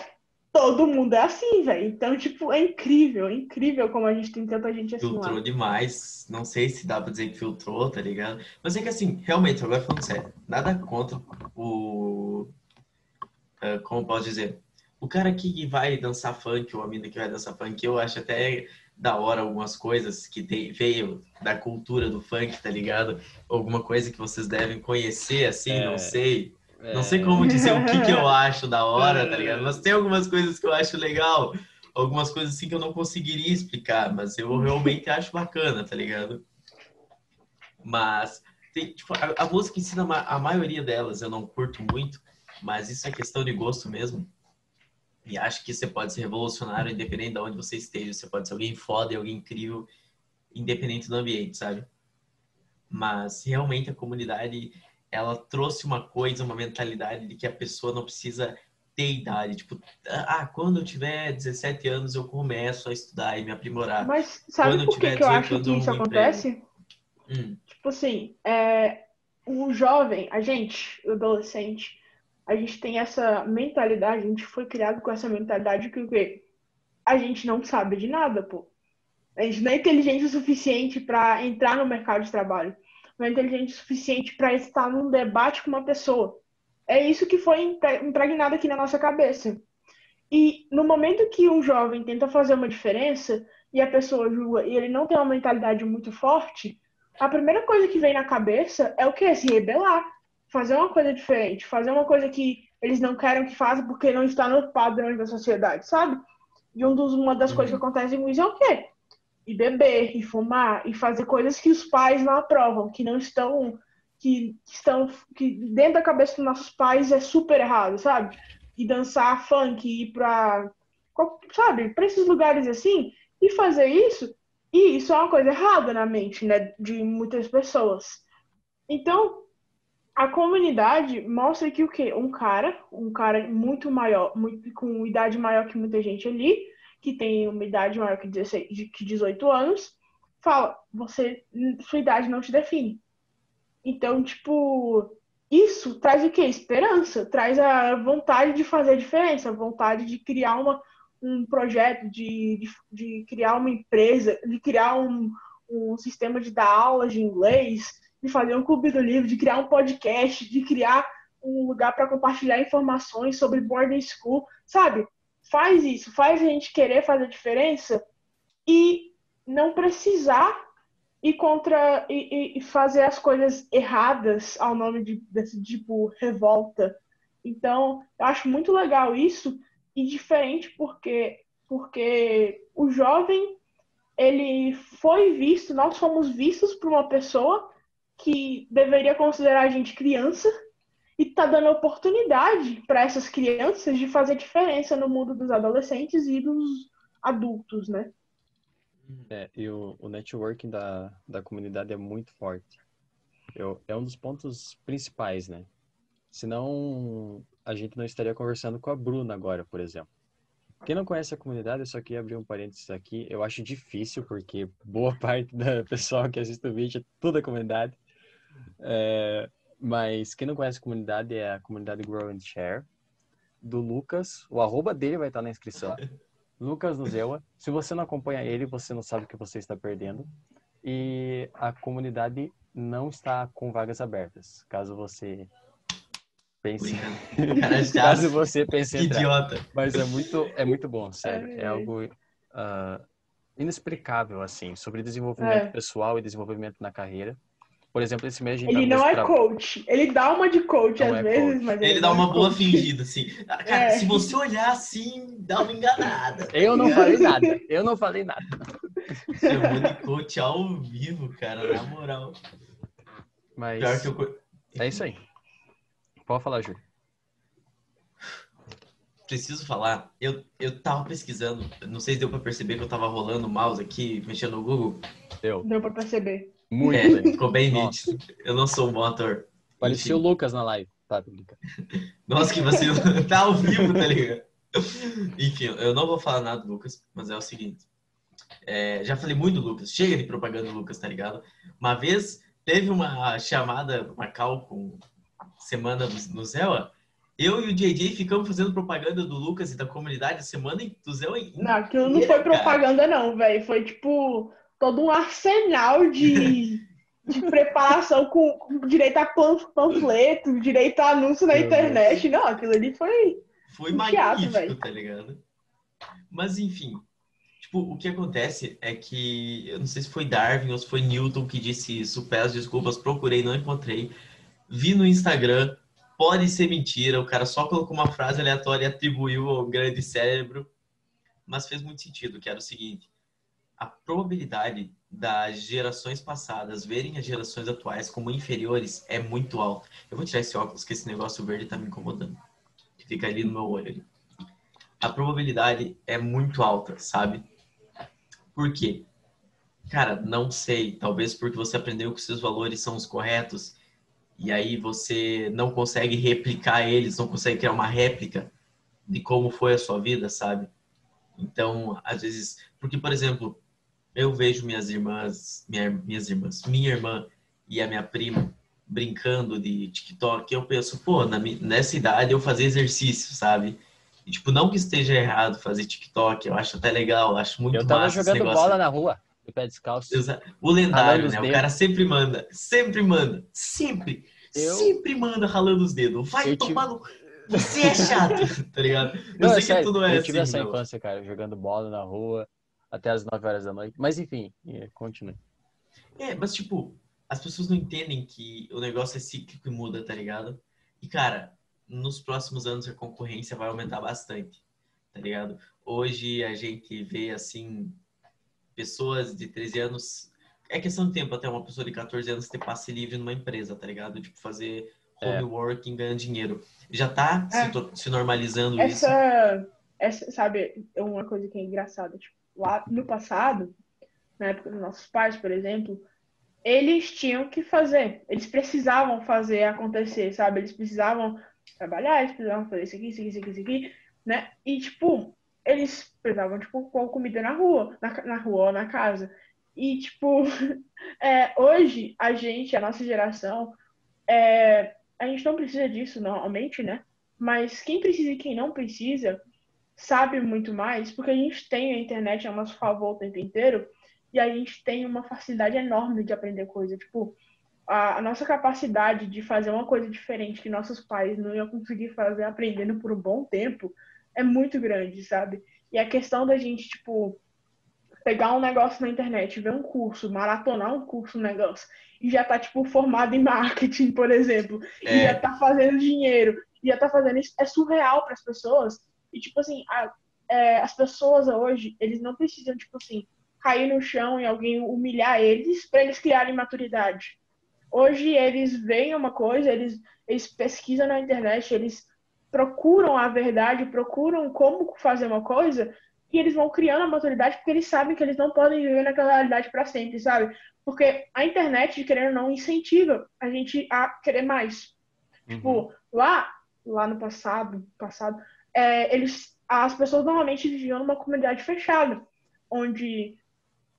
todo mundo é assim, velho. Então, tipo, é incrível, é incrível como a gente tem tanta gente assim lá. filtrou demais. Não sei se dá pra dizer que filtrou, tá ligado? Mas é que assim, realmente, agora falando sério, nada contra o. ah, como posso dizer? O cara que vai dançar funk, ou a mina que vai dançar funk, eu acho até da hora algumas coisas que tem- veio da cultura do funk, tá ligado? Alguma coisa que vocês devem conhecer, assim, É. não sei. É, Não sei como dizer o que, que eu acho da hora, tá ligado? Mas tem algumas coisas que eu acho legal, algumas coisas assim que eu não conseguiria explicar, mas eu realmente acho bacana, tá ligado? Mas tem, tipo, a, a música ensina a maioria delas, eu não curto muito, mas isso é questão de gosto mesmo. E acho que você pode ser revolucionário independente de onde você esteja. Você pode ser alguém foda e alguém incrível, independente do ambiente, sabe? Mas realmente a comunidade ela trouxe uma coisa, uma mentalidade de que a pessoa não precisa ter idade. Tipo, ah, quando eu tiver 17 anos eu começo a estudar e me aprimorar. Mas sabe Quando eu por que, que eu 18 acho que isso acontece? Hum, Tipo assim, é, o jovem, a gente, o adolescente, a gente tem essa mentalidade, a gente foi criado com essa mentalidade que o quê? A gente não sabe de nada, pô. A gente não é inteligente o suficiente para entrar no mercado de trabalho. Não é inteligente o suficiente para estar num debate com uma pessoa. É isso que foi impre- impregnado aqui na nossa cabeça. E no momento que um jovem tenta fazer uma diferença e a pessoa julga e ele não tem uma mentalidade muito forte, a primeira coisa que vem na cabeça é o quê? Se rebelar. Fazer uma coisa diferente. Fazer uma coisa que eles não querem que faça porque não está nos padrões da sociedade, sabe? E um dos, uma das Uhum. coisas que acontecem com isso é o quê? E beber, e fumar, e fazer coisas que os pais não aprovam, que não estão. Que estão. que dentro da cabeça dos nossos pais é super errado, sabe? E dançar funk, ir pra. sabe? Pra esses lugares assim, e fazer isso e isso é uma coisa errada na mente, né, de muitas pessoas. Então, a comunidade mostra que o quê? Um cara, um cara muito maior, muito, com idade maior que muita gente ali, que tem uma idade maior que, 16, de- que 18 anos, fala, você, sua idade não te define. Então, tipo, isso traz o quê? Esperança, traz a vontade de fazer a diferença, a vontade de criar uma, um projeto, de, de, de criar uma empresa, de criar um, um sistema de dar aulas de inglês, de fazer um clube do livro, de criar um podcast, de criar um lugar para compartilhar informações sobre boarding school, sabe? Faz isso, faz a gente querer fazer diferença e não precisar ir contra e, e- e fazer as coisas erradas ao nome de, desse tipo revolta. Então, eu acho muito legal isso e diferente porque porque o jovem ele foi visto, nós fomos vistos por uma pessoa que deveria considerar a gente criança e tá dando oportunidade para essas crianças de fazer diferença no mundo dos adolescentes e dos adultos, né? É, e o, o networking da, da comunidade é muito forte. Eu, é um dos pontos principais, né? Senão a gente não estaria conversando com a Bruna agora, por exemplo. Quem não conhece a comunidade, eu só queria abrir um parênteses aqui. Eu acho difícil, porque boa parte da pessoa que assiste o vídeo é toda a comunidade. É, mas quem não conhece a comunidade é a comunidade Grow and Share, do Lucas. O arroba dele vai estar na inscrição. Lucas Nuzewa. Se você não acompanha ele, você não sabe o que você está perdendo. E a comunidade não está com vagas abertas. Caso você pense, caso você pense entrar. idiota. Mas é muito, é muito bom, sério. É ai. algo ah, inexplicável, assim, sobre desenvolvimento É. pessoal e desenvolvimento na carreira. Por exemplo, esse mês a gente Ele tá não é tra- coach. Ele dá uma de coach Não às é vezes, coach. mas Ele dá não uma é boa coach. fingida, assim. Ah, Cara, É. se você olhar assim, dá uma enganada. Eu não falei nada. Eu não falei nada. Chamou de coach ao vivo, cara, na moral. Mas Pior que eu. é isso aí. Pode falar, Júlio. Preciso falar, eu, eu tava pesquisando, não sei se deu pra perceber que eu tava rolando o mouse aqui, mexendo no Google. Deu. Deu pra perceber. Muito É, ficou bem nítido. Eu não sou um bom ator. Parecia o. Lucas na live. Tá, brincando. Nossa, que vacilo. tá ao vivo, tá ligado? Enfim, eu não vou falar nada do Lucas, mas é o seguinte. É, já falei muito do Lucas, chega de propaganda do Lucas, tá ligado? Uma vez teve uma chamada, uma cal com semana no Zéu, eu e o JJ ficamos fazendo propaganda do Lucas e da comunidade semana do Zéu. Não, aquilo não foi propaganda, não, velho. Foi tipo todo um arsenal de, de preparação com, com, direito a panfleto, direito a anúncio na Meu internet. Deus. Não, aquilo ali foi. Foi um magnífico, teatro, tá ligado? Mas enfim, tipo, o que acontece é que eu não sei se foi Darwin ou se foi Newton que disse isso, peço desculpas, procurei, não encontrei. Vi no Instagram, pode ser mentira, o cara só colocou uma frase aleatória e atribuiu ao grande cérebro, mas fez muito sentido, que era o seguinte: a probabilidade das gerações passadas verem as gerações atuais como inferiores é muito alta. Eu vou tirar esse óculos que esse negócio verde tá me incomodando. Fica ali no meu olho. Ali. A probabilidade é muito alta, sabe? Por quê? Cara, não sei. Talvez porque você aprendeu que seus valores são os corretos e aí você não consegue replicar eles, não consegue criar uma réplica de como foi a sua vida, sabe? Então, às vezes, porque, por exemplo, eu vejo minhas irmãs, minha, minhas irmãs, minha irmã e a minha prima brincando de TikTok, eu penso, pô, na, nessa idade eu fazia exercício, sabe? E, tipo, não que esteja errado fazer TikTok, eu acho até legal, acho muito Eu tava massa jogando bola na rua, de pé descalço. O lendário, né? O cara sempre manda, sempre manda, sempre, eu... sempre manda ralando os dedos. Vai eu tomar no... Você é chato, tá ligado? Eu não, sei é que sério, tudo é eu tive assim, essa meu. infância, cara, jogando bola na rua, até as 9 horas da noite. Mas enfim, continue. É, mas tipo, as pessoas não entendem que o negócio é cíclico e muda, tá ligado? E cara, nos próximos anos a concorrência vai aumentar bastante, tá ligado? Hoje a gente vê assim pessoas de 13 anos, é questão de tempo até uma pessoa de 14 anos ter passe livre numa empresa, tá ligado? Tipo fazer É. homework e ganhando dinheiro. Já tá É. se, se normalizando isso. Essa, essa, sabe, é uma coisa que é engraçada. Tipo, lá no passado, na época dos nossos pais, por exemplo, eles tinham que fazer. Eles precisavam fazer acontecer, sabe? Eles precisavam trabalhar, eles precisavam fazer isso aqui, isso aqui, isso aqui, isso aqui, né? E, tipo, eles precisavam, tipo, pôr comida na rua, na, na rua ou na casa. E, tipo, é, hoje, a gente, a nossa geração, é, a gente não precisa disso normalmente, né? Mas quem precisa e quem não precisa sabe muito mais, porque a gente tem a internet a nosso favor o tempo inteiro e a gente tem uma facilidade enorme de aprender coisa. Tipo, a, a nossa capacidade de fazer uma coisa diferente que nossos pais não iam conseguir fazer aprendendo por um bom tempo é muito grande, sabe? E a questão da gente, tipo, pegar um negócio na internet, ver um curso, maratonar um curso, um negócio, e já tá, tipo, formado em marketing, por exemplo, e É. já tá fazendo dinheiro, e já tá fazendo isso, é surreal para as pessoas. E, tipo assim, a- é, as pessoas hoje, eles não precisam, tipo assim, cair no chão e alguém humilhar eles para eles criarem maturidade. Hoje eles veem uma coisa, eles, eles pesquisam na internet, eles procuram a verdade, procuram como fazer uma coisa e eles vão criando a maturidade porque eles sabem que eles não podem viver naquela realidade para sempre, sabe? Porque a internet, querendo ou não, incentiva a gente a querer mais. Uhum. Tipo, lá, lá no passado, passado, é, eles, as pessoas normalmente viviam numa comunidade fechada, onde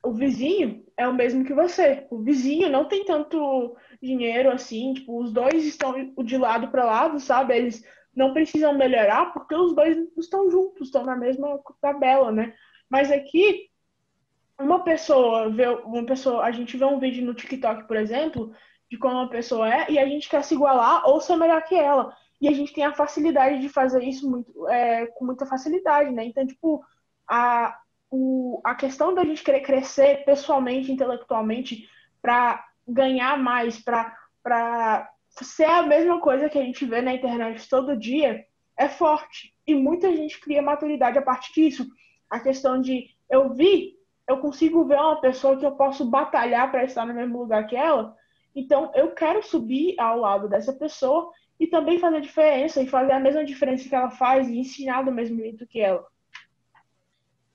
o vizinho é o mesmo que você. O vizinho não tem tanto dinheiro assim, tipo, os dois estão de lado para lado, sabe? Eles não precisam melhorar porque os dois estão juntos, estão na mesma tabela, né? Mas aqui uma pessoa vê uma pessoa, a gente vê um vídeo no TikTok, por exemplo, de como uma pessoa é e a gente quer se igualar ou ser melhor que ela. E a gente tem a facilidade de fazer isso muito, é, com muita facilidade, né? Então, tipo, a, o, a questão da gente querer crescer pessoalmente, intelectualmente, para ganhar mais, para ser a mesma coisa que a gente vê na internet todo dia, é forte. E muita gente cria maturidade a partir disso. A questão de eu vi, eu consigo ver uma pessoa que eu posso batalhar para estar no mesmo lugar que ela, então eu quero subir ao lado dessa pessoa e também fazer diferença e fazer a mesma diferença que ela faz e ensinar do mesmo jeito que ela.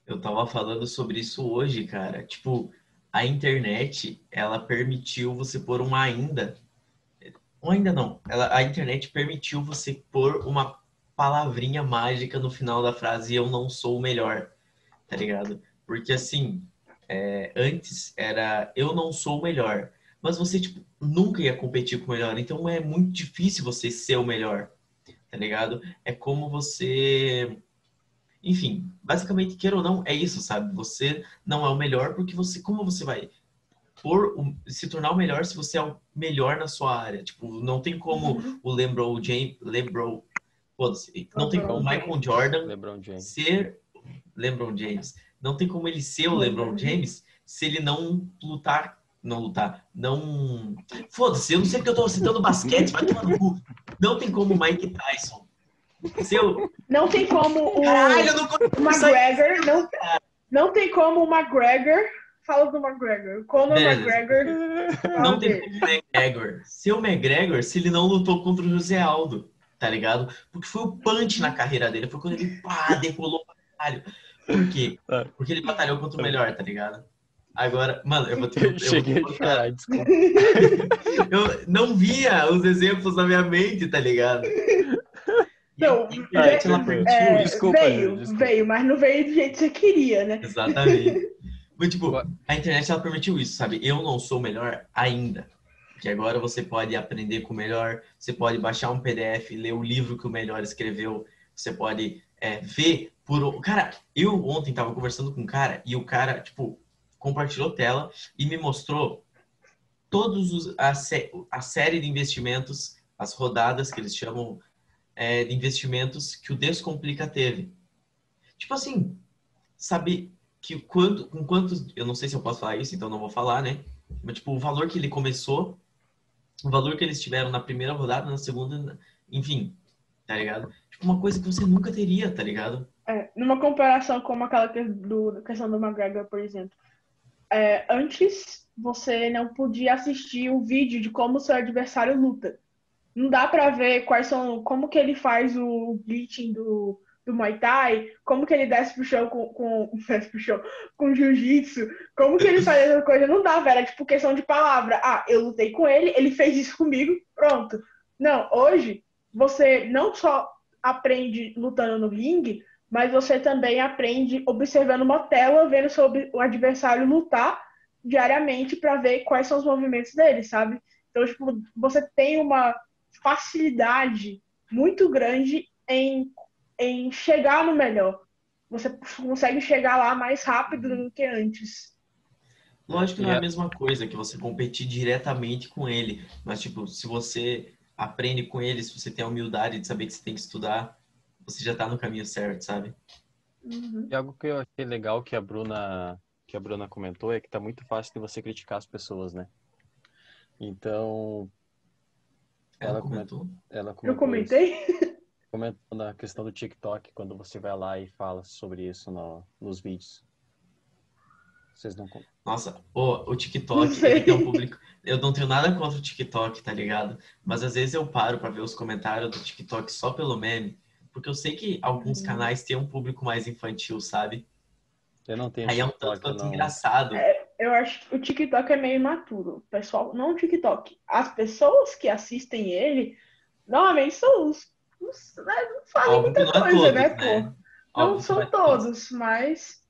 Eu tava falando sobre isso hoje, cara. Tipo, a internet, ela permitiu você pôr um ainda ou ainda não, ela, a internet permitiu você pôr uma palavrinha mágica no final da frase eu não sou o melhor, tá ligado? Porque assim, é, antes era eu não sou o melhor, mas você tipo, nunca ia competir com o melhor, então é muito difícil você ser o melhor, tá ligado? É como você. Enfim, basicamente, queira ou não, é isso, sabe? Você não é o melhor porque você. Como você vai por se tornar o melhor se você é o melhor na sua área? Tipo, não tem como Uhum. o LeBron James. LeBron. Foda-se. Não tem como o Michael Jordan LeBron James. ser LeBron James. Não tem como ele ser o LeBron LeBron James se ele não lutar. Não lutar. Não. Foda-se, eu não sei porque eu tô citando basquete, vai tomar no cu. Não tem como o Mike Tyson. Se eu... Não tem como o, Caralho, eu não o. McGregor. Não, não tem como o McGregor. Fala do McGregor. Conor Beleza. McGregor. Não tem como o McGregor. Ser o McGregor se ele não lutou contra o José Aldo, tá ligado? Porque foi o punch na carreira dele. Foi quando ele pá, decolou pra caralho. Por quê? É. Porque ele batalhou contra o melhor, tá ligado? Agora, mano, eu vou ter Eu eu cheguei vou chorar, desculpa. Eu não via os exemplos na minha mente, tá ligado? E Não, a internet, ela permitiu É. Desculpa, veio, desculpa. veio, mas não veio do jeito que você queria, né? Exatamente. Mas, tipo, a internet ela permitiu isso, sabe? Eu não sou o melhor ainda. Porque agora você pode aprender com o melhor, você pode baixar um PDF, ler o livro que o melhor escreveu, você pode é, ver por. o- Cara, eu ontem tava conversando com um cara e o cara, tipo, compartilhou tela e me mostrou todos os a, a série de investimentos, as rodadas que eles chamam é, de investimentos que o Descomplica teve. Tipo assim, sabe que quando, com quantos, eu não sei se eu posso falar isso, então não vou falar, né? Mas tipo, o valor que ele começou, o valor que eles tiveram na primeira rodada, na segunda, enfim, tá ligado? Tipo, uma coisa que você nunca teria, tá ligado? É, numa comparação com aquela que- do, questão do McGregor, por exemplo. É, antes, você não podia assistir o vídeo de como seu adversário luta. Não dá pra ver quais são, como que ele faz o glitching do, do Muay Thai, como que ele desce pro chão com, com desce pro chão com jiu-jitsu, como que ele faz essa coisa. Não dá, velho. É tipo questão de palavra. Ah, eu lutei com ele, ele fez isso comigo, pronto. Não, hoje, você não só aprende lutando no ringue, mas você também aprende observando uma tela, vendo sobre o adversário lutar diariamente para ver quais são os movimentos dele, sabe? Então, tipo, você tem uma facilidade muito grande em, em chegar no melhor. Você consegue chegar lá mais rápido do que antes. Lógico que não é a Yeah. mesma coisa que você competir diretamente com ele, mas tipo, se você aprende com ele, se você tem a humildade de saber que você tem que estudar, você já tá no caminho certo, sabe? Uhum. E algo que eu achei legal que a Bruna que a Bruna comentou é que tá muito fácil de você criticar as pessoas, né? Então, Ela Ela comentou. ela Eu comentou comentei? isso. comentou na questão do TikTok quando você vai lá e fala sobre isso no- nos vídeos. Vocês não com- Nossa, o, o TikTok, tem um público. Eu não tenho nada contra o TikTok, tá ligado? Mas às vezes eu paro pra ver os comentários do TikTok só pelo meme, porque eu sei que alguns Uhum. canais têm um público mais infantil, sabe? Eu não tenho Aí é um tanto quanto não. engraçado. Eu acho que o TikTok é meio imaturo. Pessoal, não o TikTok. As pessoas que assistem ele, normalmente são os. os né, não fazem Óbvio muita é coisa, todos, né, né? pô? Óbvio Não são é todos. todos, mas.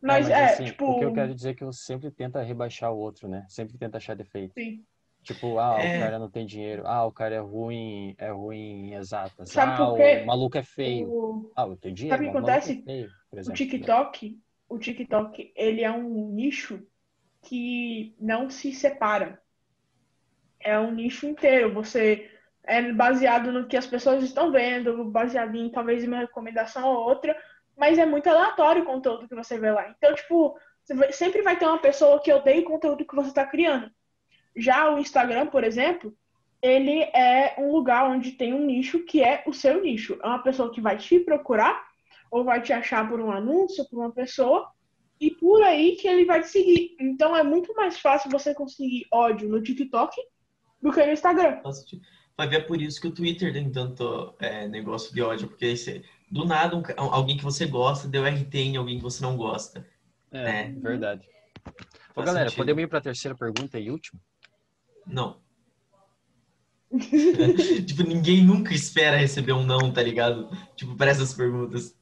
É, Mas, é, assim, tipo. o que eu quero dizer é que você sempre tenta rebaixar o outro, né? Sempre tenta achar defeito. Sim. Tipo, ah, É. o cara não tem dinheiro. Ah, o cara é ruim, é ruim em exatas. Sabe ah, por quê? o maluco é feio. O, Ah, eu tenho dinheiro, Sabe o que é acontece? feio, por o exemplo. TikTok, o TikTok, ele é um nicho que não se separa. É um nicho inteiro. Você é baseado no que as pessoas estão vendo, baseado em talvez uma recomendação ou outra, mas é muito aleatório o conteúdo que você vê lá. Então, tipo, sempre vai ter uma pessoa que odeia o conteúdo que você está criando. Já o Instagram, por exemplo, ele é um lugar onde tem um nicho que é o seu nicho. É uma pessoa que vai te procurar ou vai te achar por um anúncio, por uma pessoa, e por aí que ele vai te seguir. Então é muito mais fácil você conseguir ódio no TikTok do que no Instagram. Vai ver é por isso que o Twitter tem tanto é, negócio de ódio, porque você- do nada um alguém que você gosta deu RT em alguém que você não gosta. É, É. verdade. Ô, Faz galera, sentido. podemos ir para a terceira pergunta e última? Não. tipo, ninguém nunca espera receber um não, tá ligado? Tipo, para essas perguntas.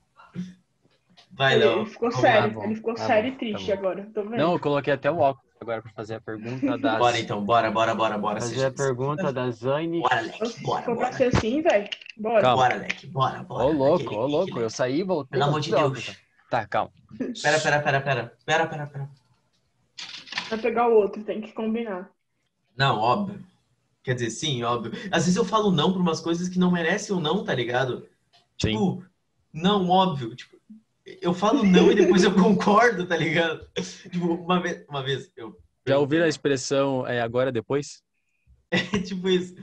Vai, Léo. ele ficou sério, ele ficou tá sério bom, e triste tá agora. Tô vendo. Não, eu coloquei até o óculos agora para fazer a pergunta das. Bora então, bora, bora, bora, bora. Fazer a pergunta da Zane. Bora, Se Leque, bora, for pra bora. ser assim, velho, bora. Calma. Bora, Leque, bora, bora. Ô, louco, ô, louco. Eu saí e voltei. Pelo amor de Deus. óculos. Tá, calma. Pera, pera, pera, pera. Pera, pera, pera. Vai pegar o outro, tem que combinar. Não, óbvio. Quer dizer, sim, óbvio. Às vezes eu falo não pra umas coisas que não merecem o não, tá ligado? Sim. Tipo, não, óbvio. Tipo, eu falo não e depois eu concordo, tá ligado? Tipo, uma vez, uma vez eu. Já ouviram a expressão é agora depois? tipo isso.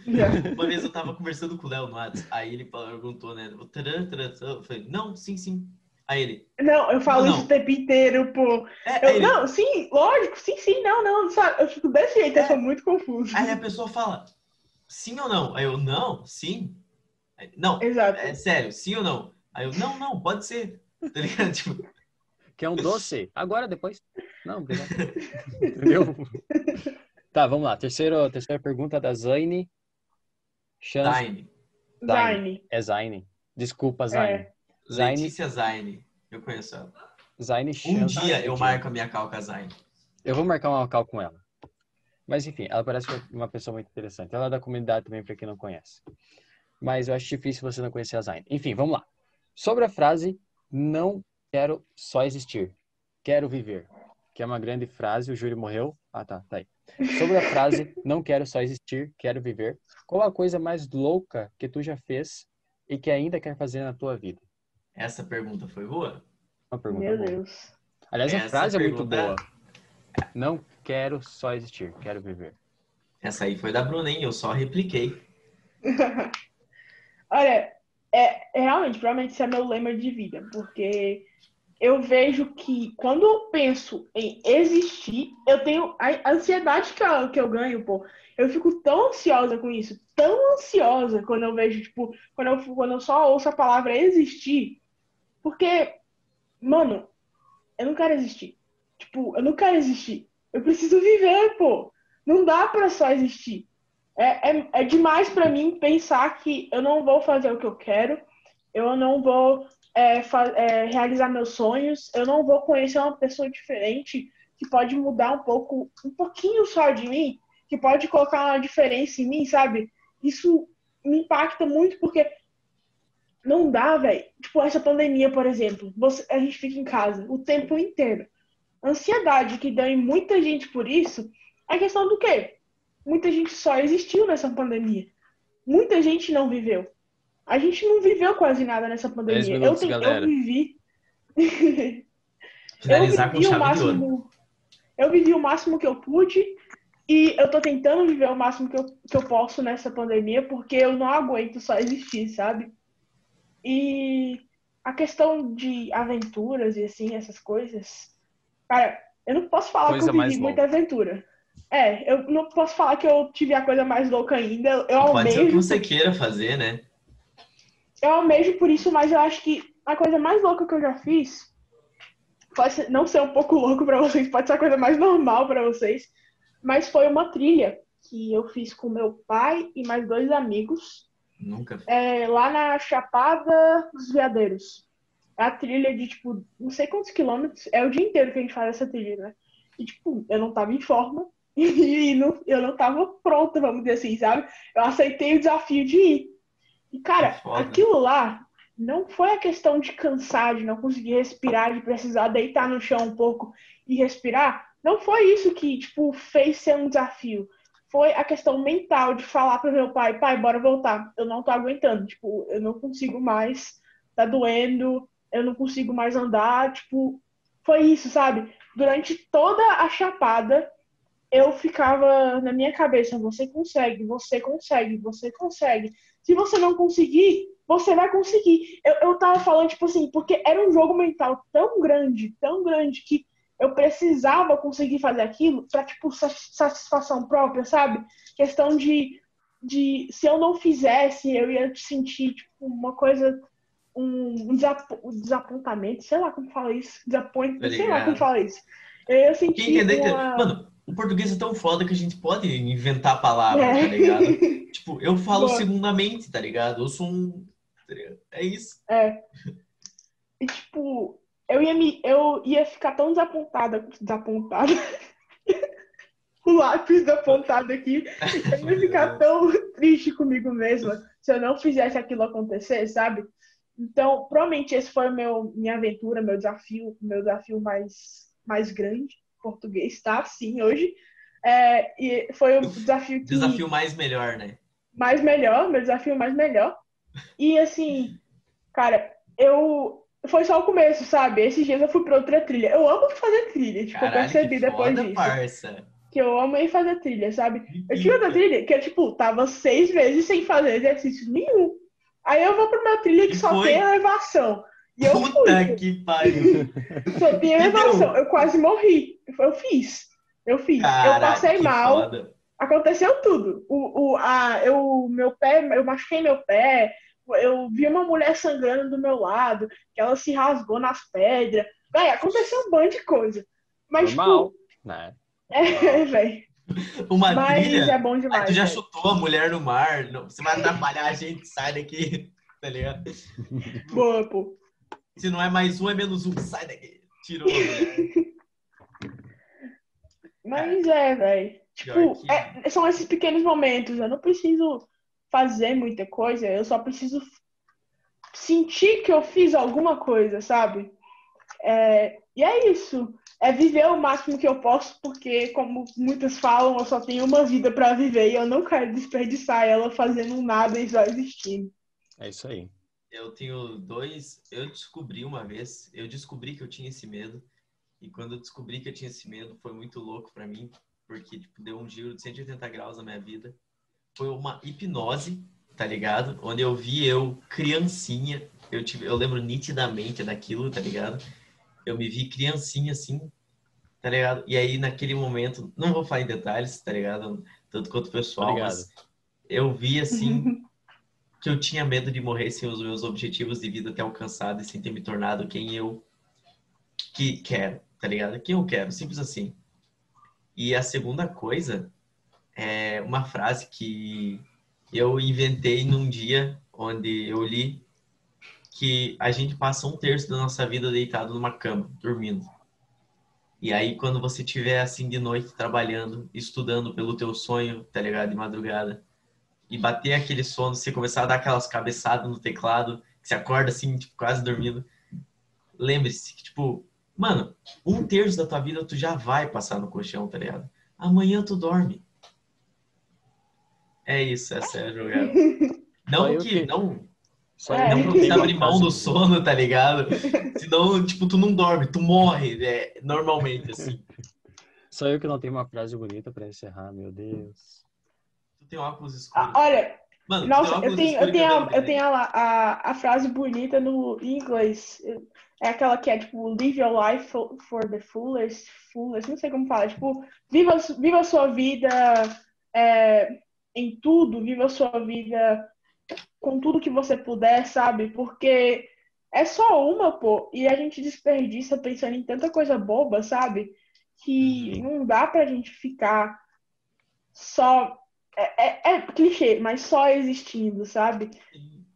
Uma vez eu tava conversando com o Léo no WhatsApp, aí ele perguntou, né? o taran, taran, taran. Eu falei, não, sim, sim. Aí ele, Não, eu falo Não. isso o tempo inteiro, pô. é, Eu, aí, ele- não, sim, lógico, sim, sim, não, não, sabe? Eu fico desse jeito, eu É. sou muito confuso. aí a pessoa fala, sim ou não? Aí eu, não, sim. Aí, não, Exato. é sério, sim ou não? Aí eu, não, não, pode ser. Tá ligado? Tipo, Que é um doce. Agora depois? Não, obrigado. Entendeu? Tá, vamos lá. Terceiro, terceira pergunta da Zaine. Chance Zaine. Zaine. é Zaine. Desculpa, Zaine. É. Zaine, Letícia Zaine. Eu conheço ela. Zaine Um dia eu marco a minha calca Zaine. Eu vou marcar uma cal com ela. Mas enfim, ela parece uma pessoa muito interessante. Ela é da comunidade também, para quem não conhece. Mas eu acho difícil você não conhecer a Zaine. Enfim, vamos lá. Sobre a frase, não quero só existir, quero viver. Que é uma grande frase, o Júlio morreu. Ah, tá, tá aí. Sobre a frase, não quero só existir, quero viver. Qual a coisa mais louca que tu já fez e que ainda quer fazer na tua vida? Essa pergunta foi boa? Uma pergunta Meu boa. Deus. Aliás, a Essa frase é muito pergunta- boa. Não quero só existir, quero viver. Essa aí foi da Bruna, hein? Eu só repliquei. Olha, é, é realmente, provavelmente isso é meu lema de vida, porque eu vejo que quando eu penso em existir, eu tenho a ansiedade que eu, que eu ganho, pô. Eu fico tão ansiosa com isso, tão ansiosa quando eu vejo, tipo, quando eu, quando eu só ouço a palavra existir, porque, mano, eu não quero existir. Tipo, eu não quero existir. Eu preciso viver, pô. Não dá pra só existir. É, é, é demais pra mim pensar que eu não vou fazer o que eu quero, eu não vou é, é, realizar meus sonhos, eu não vou conhecer uma pessoa diferente que pode mudar um pouco, um pouquinho só de mim, que pode colocar uma diferença em mim, sabe? Isso me impacta muito porque não dá, velho. Tipo, essa pandemia, por exemplo, você, a gente fica em casa o tempo inteiro. A ansiedade que deu em muita gente por isso é questão do quê? Muita gente só existiu nessa pandemia. Muita gente não viveu. A gente não viveu quase nada nessa pandemia. Eu, minutos, tenho- eu vivi. Finalizar eu com vivi o de ouro. máximo. Eu vivi o máximo que eu pude e eu tô tentando viver o máximo que eu, que eu posso nessa pandemia porque eu não aguento só existir, sabe? E a questão de aventuras e assim, essas coisas. Cara, eu não posso falar Coisa que eu vivi louca. muita aventura. É, eu não posso falar que eu tive a coisa mais louca ainda. Eu Pode ser o que almejo, você queira fazer, né? eu almejo por isso, mas eu acho que a coisa mais louca que eu já fiz pode ser- não ser um pouco louco pra vocês, pode ser a coisa mais normal pra vocês, mas foi uma trilha que eu fiz com meu pai e mais dois amigos Nunca. é, lá na Chapada dos Veadeiros. É a trilha de, tipo, não sei quantos quilômetros. É o dia inteiro que a gente faz essa trilha, né? E, tipo, eu não tava em forma. E não- eu não tava pronta, vamos dizer assim, sabe? Eu aceitei o desafio de ir. E, cara, foda. aquilo lá não foi a questão de cansar, de não conseguir respirar, de precisar deitar no chão um pouco e respirar. Não foi isso que, tipo, fez ser um desafio. Foi a questão mental de falar pro meu pai, pai, bora voltar. Eu não tô aguentando, tipo, eu não consigo mais, tá doendo, eu não consigo mais andar, tipo, foi isso, sabe? Durante toda a chapada, eu ficava na minha cabeça, você consegue, você consegue, você consegue. Se você não conseguir, você vai conseguir. Eu, eu tava falando, tipo assim, porque era um jogo mental tão grande, tão grande, que eu precisava conseguir fazer aquilo pra, tipo, sa- satisfação própria, sabe? Questão de, de se eu não fizesse, eu ia sentir, tipo, uma coisa, um, desap- um desapontamento, sei lá como fala isso, desapontamento, Tá sei lá como fala isso. Eu ia sentir Quem entender, entende. uma... Mano, o português é tão foda que a gente pode inventar palavras, tá ligado? tipo, eu falo Boa. segundamente, tá ligado? Eu sou um. tá? É isso. É. E, tipo, eu ia, me, eu ia ficar tão desapontada, desapontada, o lápis apontado aqui, eu ia ficar tão triste comigo mesma se eu não fizesse aquilo acontecer, sabe? Então, provavelmente esse foi meu, minha aventura, meu desafio, meu desafio mais, mais grande, português, tá? Sim, hoje. É, e foi o desafio que Desafio mais melhor, né? mais melhor, meu desafio mais melhor. E assim, cara, eu. Foi só o começo, sabe? Esses dias eu fui pra outra trilha. Eu amo fazer trilha, tipo, Caralho, eu percebi que depois disso. parça. Que eu amei fazer trilha, sabe? Eu tinha outra trilha que eu, tipo, tava seis meses sem fazer exercício nenhum. Aí eu vou pra uma trilha que E só foi? tem elevação. E eu Puta fui. que pariu. Só tem elevação. Eu quase morri. Eu fiz. Eu fiz. eu Caralho, passei que mal. foda. aconteceu tudo. O, o, a, eu, meu pé, eu machuquei meu pé, eu vi uma mulher sangrando do meu lado, que ela se rasgou nas pedras. Véi, aconteceu um monte de coisa. Mas, Normal, né? tipo, é, velho. Uma Mas trilha. é bom Aí demais. tu já véi. chutou a mulher no mar. não- Você vai atrapalhar a gente, sai daqui. Tá ligado? Boa, pô. Se não é mais um, é menos um. Sai daqui. Tirou. Mas é, velho. Pior Tipo, é- são esses pequenos momentos. Eu não preciso fazer muita coisa, eu só preciso sentir que eu fiz alguma coisa, sabe? É, e é isso. É viver o máximo que eu posso, porque, como muitos falam, eu só tenho uma vida pra viver e eu não quero desperdiçar ela fazendo nada e só existindo. É isso aí. Eu tenho dois. Eu descobri uma vez. Eu descobri que eu tinha esse medo. E quando eu descobri que eu tinha esse medo, foi muito louco pra mim. Porque, tipo, deu um giro de 180 graus na minha vida. Foi uma hipnose, tá ligado? Onde eu vi eu, criancinha. Eu, tive, eu lembro nitidamente daquilo, tá ligado? Eu me vi criancinha assim, tá ligado? E aí, naquele momento, não vou falar em detalhes, tá ligado? Tanto quanto o pessoal, Obrigado. mas eu vi assim que eu tinha medo de morrer sem os meus objetivos de vida ter alcançado e sem ter me tornado quem eu que quero, tá ligado? Quem eu quero, simples assim. E a segunda coisa é uma frase que eu inventei num dia onde eu li que a gente passa um terço da nossa vida deitado numa cama, dormindo. E aí, quando você estiver assim de noite trabalhando, estudando pelo teu sonho, tá ligado? De madrugada, e bater aquele sono, você começar a dar aquelas cabeçadas no teclado, que você acorda assim, tipo, quase dormindo. Lembre-se que, tipo, mano, um terço da tua vida tu já vai passar no colchão, tá ligado? Amanhã tu dorme. É isso, essa é a jogada. Não que, que- não, Só É. não precisa uma abrir mão do sono, tá ligado? Senão, tipo, tu não dorme, tu morre, é, normalmente, assim. Só eu que não tenho uma frase bonita pra encerrar, meu Deus. Tu tem óculos escuros. Ah, Olha, Mano, Nossa, eu tenho, eu tenho, a, eu tenho a, a, a frase bonita no inglês. É aquela que é tipo, live your life for, for the fullest, fullest, não sei como falar. Tipo, viva, viva a sua vida é, em tudo, viva a sua vida com tudo que você puder, sabe? Porque é só uma, pô, e a gente desperdiça pensando em tanta coisa boba, sabe? Que não dá pra gente ficar só é, é, é clichê, mas só existindo, sabe?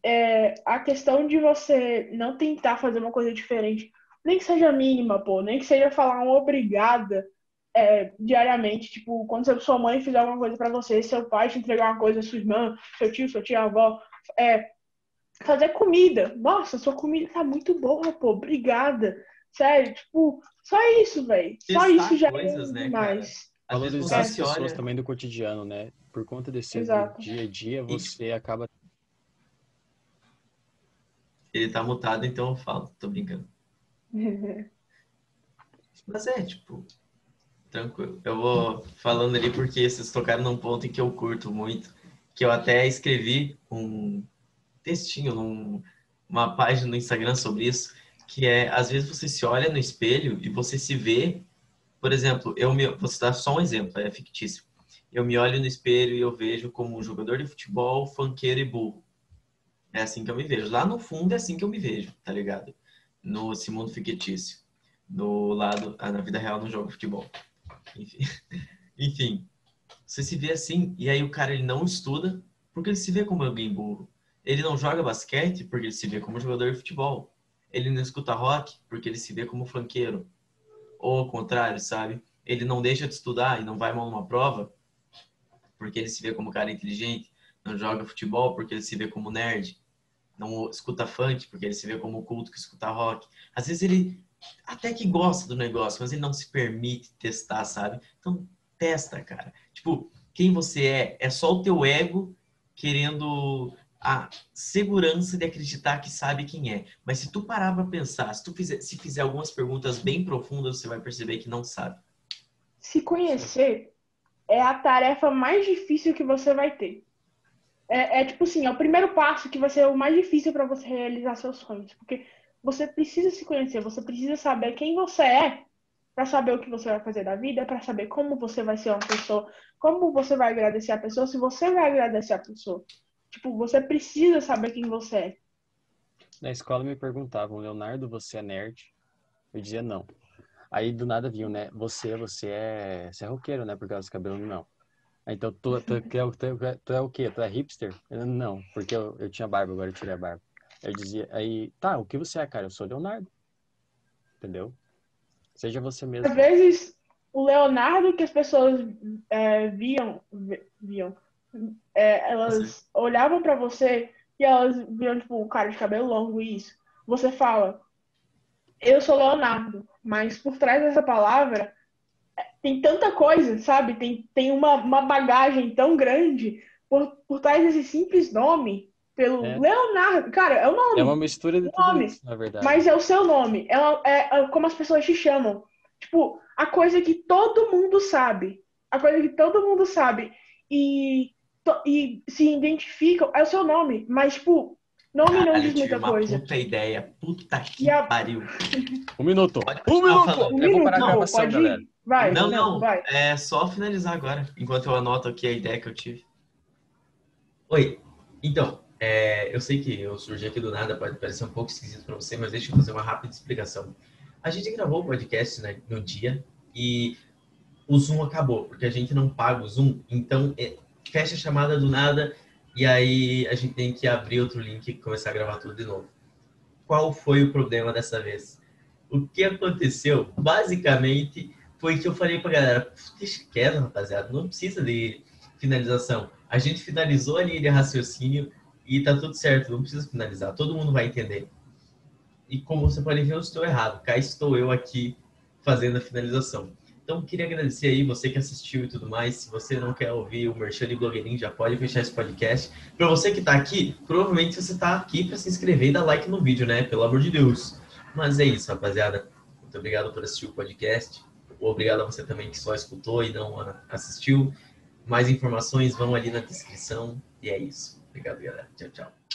É, a questão de você não tentar fazer uma coisa diferente, nem que seja mínima, pô, nem que seja falar um obrigada é, diariamente, tipo, quando sua mãe fizer alguma coisa pra você, seu pai te entregar uma coisa, sua irmã, seu tio, sua tia, avó, é, fazer comida. Nossa, sua comida tá muito boa, pô, obrigada. Sério, tipo, só isso, velho. Só isso já coisas, é né, demais. Vezes Valorizar as pessoas olha... também do cotidiano, né? Por conta desse Exato. dia a dia, você acaba. Ele tá mutado, então eu falo, tô brincando. Mas é, tipo, tranquilo. Eu vou falando ali porque vocês tocaram num ponto em que eu curto muito, que eu até escrevi um textinho num, uma página no Instagram sobre isso, que é, às vezes você se olha no espelho e você se vê, por exemplo, eu me, vou citar só um exemplo, é fictício. Eu me olho no espelho e eu vejo como um jogador de futebol, funkeiro e burro. É assim que eu me vejo. Lá no fundo é assim que eu me vejo, tá ligado? No esse mundo fictício. No lado, ah, na vida real não jogo futebol. Enfim. Enfim, você se vê assim, e aí o cara ele não estuda porque ele se vê como alguém burro. Ele não joga basquete porque ele se vê como jogador de futebol. Ele não escuta rock porque ele se vê como funkeiro. Ou ao contrário, sabe? Ele não deixa de estudar e não vai mal numa prova porque ele se vê como cara inteligente. Não joga futebol porque ele se vê como nerd. Não escuta funk porque ele se vê como culto que escuta rock. Às vezes ele até que gosta do negócio, mas ele não se permite testar, sabe? Então testa, cara. Tipo, quem você é é só o teu ego querendo a segurança de acreditar que sabe quem é. Mas se tu parar para pensar, se tu fizer, se fizer algumas perguntas bem profundas, você vai perceber que não sabe. Se conhecer é a tarefa mais difícil que você vai ter. É, é tipo assim, é o primeiro passo que vai ser o mais difícil para você realizar seus sonhos, porque você precisa se conhecer, você precisa saber quem você é para saber o que você vai fazer da vida, para saber como você vai ser uma pessoa, como você vai agradecer a pessoa, se você vai agradecer a pessoa. Tipo, você precisa saber quem você é. Na escola me perguntavam, Leonardo, você é nerd? Eu dizia não. Aí do nada vinham, né? Você, você é, você é roqueiro, né? Por causa do cabelo, não. Então, tu, tu, tu, é, tu, tu é o quê? Tu é hipster? Eu, não, porque eu, eu tinha barba, agora eu tirei a barba. Eu dizia, aí, tá, o que você é, cara? Eu sou Leonardo. Entendeu? Seja você mesmo. Às vezes, o Leonardo que as pessoas é, viam, viam é, elas olhavam para você e elas viam, tipo, um cara de cabelo longo e isso. Você fala, eu sou Leonardo, mas por trás dessa palavra é, tem tanta coisa, sabe? Tem, tem uma, uma bagagem tão grande por, por trás desse simples nome, pelo é. Leonardo. Cara, é o nome. É uma mistura de tudo isso, na verdade. Mas é o seu nome. É, é, é como as pessoas te chamam. Tipo, a coisa que todo mundo sabe. A coisa que todo mundo sabe. E e se identificam, é o seu nome, mas, tipo, nome Caralho, não diz muita uma coisa. Puta ideia, puta que a... pariu. Um minuto. um minuto. Um minuto. Não, gravação, pode galera. Ir. Vai, não, não, vai. É só finalizar agora, enquanto eu anoto aqui a ideia que eu tive. Oi, então, é, eu sei que eu surgi aqui do nada, pode parecer um pouco esquisito para você, mas deixa eu fazer uma rápida explicação. A gente gravou o podcast né, no dia e o Zoom acabou, porque a gente não paga o Zoom, então é, fecha a chamada do nada e aí a gente tem que abrir outro link e começar a gravar tudo de novo. Qual foi o problema dessa vez? O que aconteceu, basicamente, foi que eu falei pra galera, deixa quieto, rapaziada, não precisa de finalização. A gente finalizou a linha de raciocínio e tá tudo certo, não precisa finalizar, todo mundo vai entender. E como você pode ver, eu estou errado. Cá estou eu aqui fazendo a finalização. Então, queria agradecer aí você que assistiu e tudo mais. Se você não quer ouvir o Merchan de Blogueirinho, já pode fechar esse podcast. Para você que está aqui, provavelmente você está aqui para se inscrever e dar like no vídeo, né? Pelo amor de Deus. Mas é isso, rapaziada. Muito obrigado por assistir o podcast. Obrigado a você também que só escutou e não assistiu. Mais informações vão ali na descrição. E é isso. Obrigado, galera. Tchau, tchau.